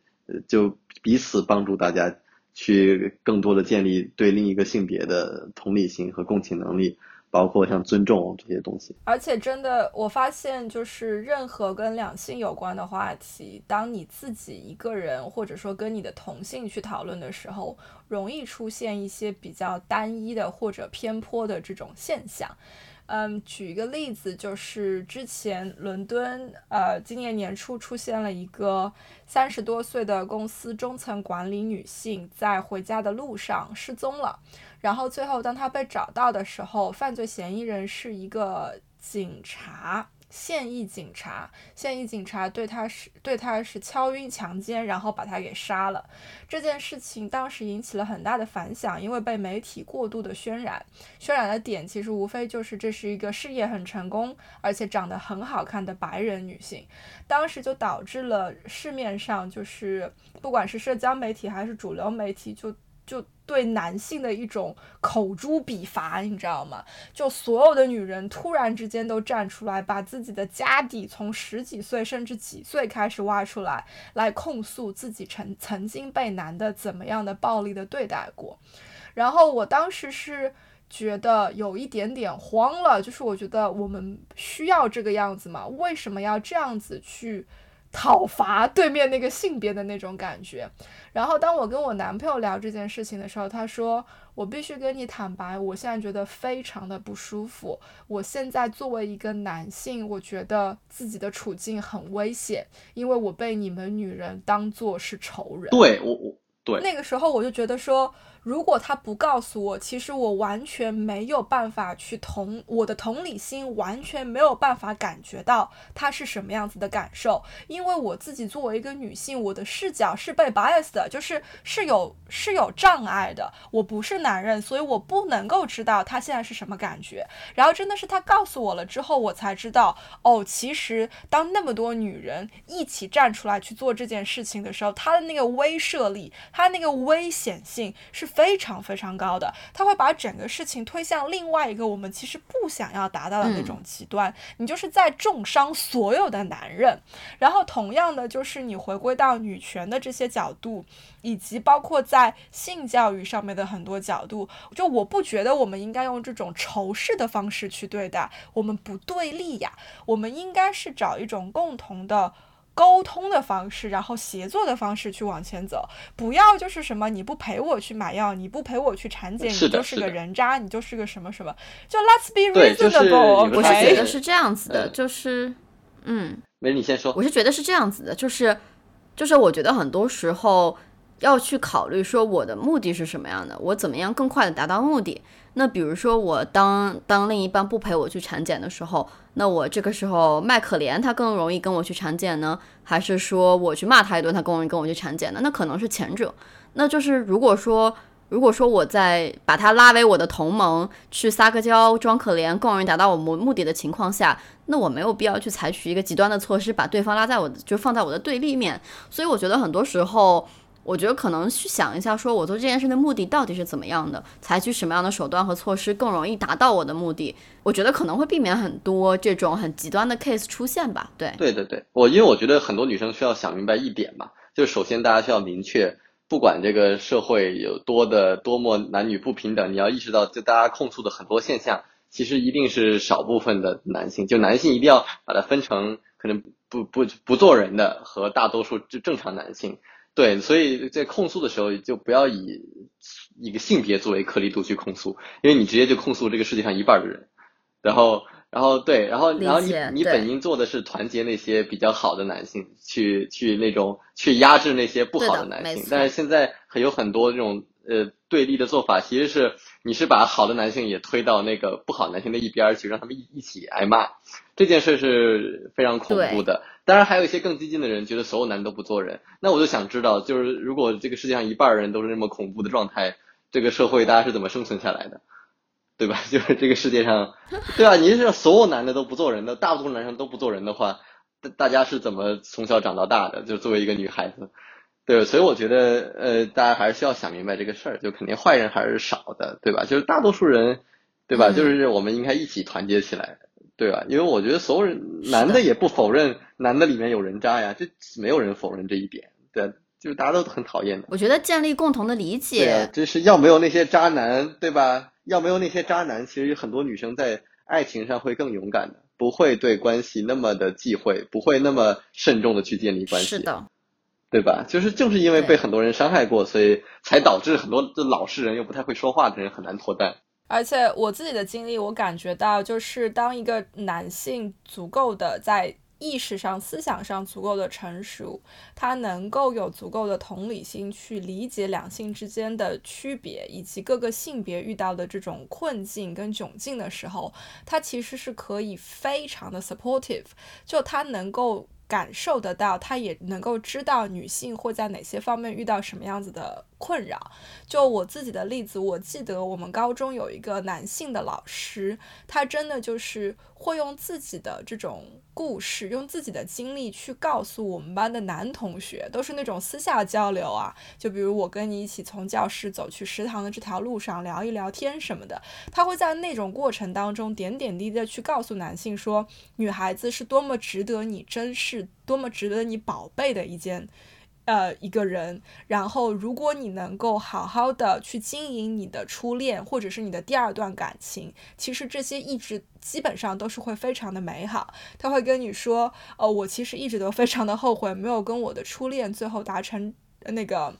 就彼此帮助大家去更多的建立对另一个性别的同理心和共情能力。包括像尊重这些东西，而且真的，我发现就是任何跟两性有关的话题，当你自己一个人或者说跟你的同性去讨论的时候，容易出现一些比较单一的或者偏颇的这种现象。嗯，举一个例子，就是之前伦敦，呃，今年年初出现了一个三十多岁的公司中层管理女性，在回家的路上失踪了。然后最后，当他被找到的时候，犯罪嫌疑人是一个警察。现役警察，现役警察对他是对他是敲晕、强奸，然后把他给杀了。这件事情当时引起了很大的反响，因为被媒体过度的渲染。渲染的点其实无非就是这是一个事业很成功，而且长得很好看的白人女性。当时就导致了市面上就是不管是社交媒体还是主流媒体就。就对男性的一种口诛笔伐，你知道吗？就所有的女人突然之间都站出来，把自己的家底从十几岁甚至几岁开始挖出来，来控诉自己曾曾经被男的怎么样的暴力的对待过。然后我当时是觉得有一点点慌了，就是我觉得我们需要这个样子吗？为什么要这样子去？讨伐对面那个性别的那种感觉，然后当我跟我男朋友聊这件事情的时候，他说：“我必须跟你坦白，我现在觉得非常的不舒服。我现在作为一个男性，我觉得自己的处境很危险，因为我被你们女人当做是仇人。”对我，我对那个时候我就觉得说。如果他不告诉我，其实我完全没有办法去同我的同理心完全没有办法感觉到他是什么样子的感受，因为我自己作为一个女性，我的视角是被 bias 的，就是是有是有障碍的。我不是男人，所以我不能够知道他现在是什么感觉。然后真的是他告诉我了之后，我才知道哦，其实当那么多女人一起站出来去做这件事情的时候，他的那个威慑力，他那个危险性是。非常非常高的，他会把整个事情推向另外一个我们其实不想要达到的那种极端。你就是在重伤所有的男人。然后同样的，就是你回归到女权的这些角度，以及包括在性教育上面的很多角度，就我不觉得我们应该用这种仇视的方式去对待，我们不对立呀，我们应该是找一种共同的。沟通的方式，然后协作的方式去往前走，不要就是什么你不陪我去买药，你不陪我去产检，你就是个人渣，你就是个什么什么，就 Let's be reasonable。我是觉得是这样子的，就是嗯，没你先说，我是觉得是这样子的，就是就是我觉得很多时候。要去考虑说我的目的是什么样的，我怎么样更快的达到目的？那比如说我当当另一半不陪我去产检的时候，那我这个时候卖可怜他更容易跟我去产检呢，还是说我去骂他一顿他更容易跟我去产检呢？那可能是前者。那就是如果说如果说我在把他拉为我的同盟去撒个娇装可怜更容易达到我们目的的情况下，那我没有必要去采取一个极端的措施把对方拉在我的就放在我的对立面。所以我觉得很多时候。我觉得可能去想一下，说我做这件事的目的到底是怎么样的，采取什么样的手段和措施更容易达到我的目的。我觉得可能会避免很多这种很极端的 case 出现吧。对，对对对，我因为我觉得很多女生需要想明白一点嘛，就是首先大家需要明确，不管这个社会有多的多么男女不平等，你要意识到，就大家控诉的很多现象，其实一定是少部分的男性，就男性一定要把它分成可能不不不做人的和大多数就正常男性。对，所以在控诉的时候，就不要以一个性别作为颗粒度去控诉，因为你直接就控诉这个世界上一半的人。然后，然后对，然后，然后你你本应做的是团结那些比较好的男性，去去那种去压制那些不好的男性。但是现在还有很多这种呃对立的做法，其实是你是把好的男性也推到那个不好男性的一边去，让他们一一起挨骂。这件事是非常恐怖的。当然，还有一些更激进的人觉得所有男都不做人。那我就想知道，就是如果这个世界上一半人都是那么恐怖的状态，这个社会大家是怎么生存下来的，对吧？(laughs) 就是这个世界上，对吧？你是所有男的都不做人的，大部分男生都不做人的话，大大家是怎么从小长到大的？就作为一个女孩子，对，所以我觉得，呃，大家还是需要想明白这个事儿，就肯定坏人还是少的，对吧？就是大多数人，对吧？就是我们应该一起团结起来。对吧？因为我觉得所有人，男的也不否认男的里面有人渣呀，这没有人否认这一点。对，就是大家都很讨厌的。我觉得建立共同的理解，对啊，就是要没有那些渣男，对吧？要没有那些渣男，其实很多女生在爱情上会更勇敢的，不会对关系那么的忌讳，不会那么慎重的去建立关系。是的，对吧？就是正是因为被很多人伤害过，所以才导致很多的老实人又不太会说话的人很难脱单。而且我自己的经历，我感觉到，就是当一个男性足够的在意识上、思想上足够的成熟，他能够有足够的同理心去理解两性之间的区别，以及各个性别遇到的这种困境跟窘境的时候，他其实是可以非常的 supportive，就他能够。感受得到，他也能够知道女性会在哪些方面遇到什么样子的困扰。就我自己的例子，我记得我们高中有一个男性的老师，他真的就是会用自己的这种故事，用自己的经历去告诉我们班的男同学，都是那种私下交流啊。就比如我跟你一起从教室走去食堂的这条路上聊一聊天什么的，他会在那种过程当中点点滴滴的去告诉男性说，女孩子是多么值得你珍视。是多么值得你宝贝的一件，呃，一个人。然后，如果你能够好好的去经营你的初恋，或者是你的第二段感情，其实这些一直基本上都是会非常的美好。他会跟你说，呃，我其实一直都非常的后悔，没有跟我的初恋最后达成那个。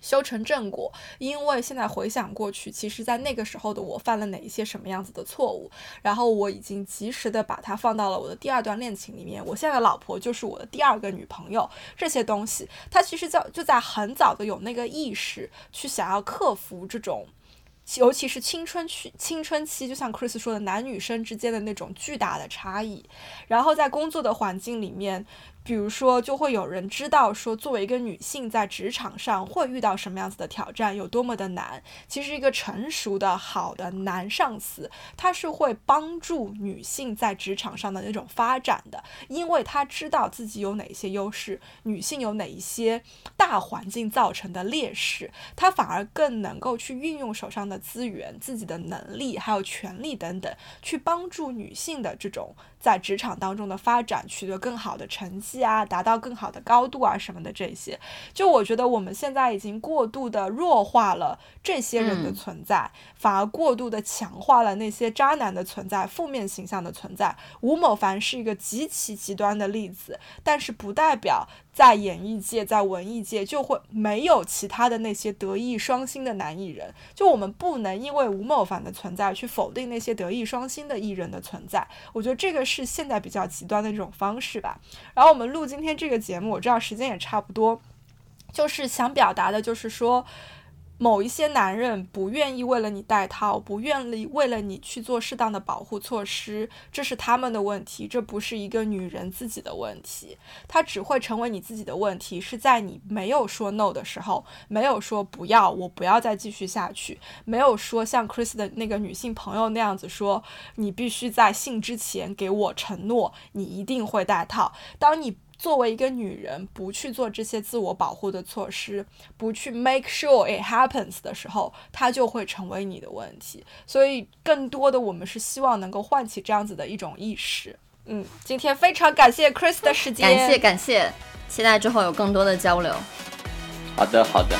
修成正果，因为现在回想过去，其实，在那个时候的我犯了哪一些什么样子的错误，然后我已经及时的把它放到了我的第二段恋情里面。我现在的老婆就是我的第二个女朋友，这些东西，他其实在就在很早的有那个意识去想要克服这种，尤其是青春期青春期，就像 Chris 说的，男女生之间的那种巨大的差异，然后在工作的环境里面。比如说，就会有人知道说，作为一个女性在职场上会遇到什么样子的挑战，有多么的难。其实，一个成熟的好的男上司，他是会帮助女性在职场上的那种发展的，因为他知道自己有哪些优势，女性有哪一些大环境造成的劣势，他反而更能够去运用手上的资源、自己的能力还有权利等等，去帮助女性的这种在职场当中的发展，取得更好的成绩。啊，达到更好的高度啊什么的这些。就我觉得我们现在已经过度的弱化了这些人的存在，反而过度的强化了那些渣男的存在、负面形象的存在。吴某凡是一个极其极端的例子，但是不代表。在演艺界，在文艺界，就会没有其他的那些德艺双馨的男艺人。就我们不能因为吴某凡的存在去否定那些德艺双馨的艺人的存在。我觉得这个是现在比较极端的这种方式吧。然后我们录今天这个节目，我知道时间也差不多，就是想表达的就是说。某一些男人不愿意为了你戴套，不愿意为了你去做适当的保护措施，这是他们的问题，这不是一个女人自己的问题。它只会成为你自己的问题，是在你没有说 no 的时候，没有说不要，我不要再继续下去，没有说像 Chris 的那个女性朋友那样子说，你必须在性之前给我承诺，你一定会戴套。当你作为一个女人，不去做这些自我保护的措施，不去 make sure it happens 的时候，它就会成为你的问题。所以，更多的我们是希望能够唤起这样子的一种意识。嗯，今天非常感谢 Chris 的时间，感谢感谢，期待之后有更多的交流。好的好的。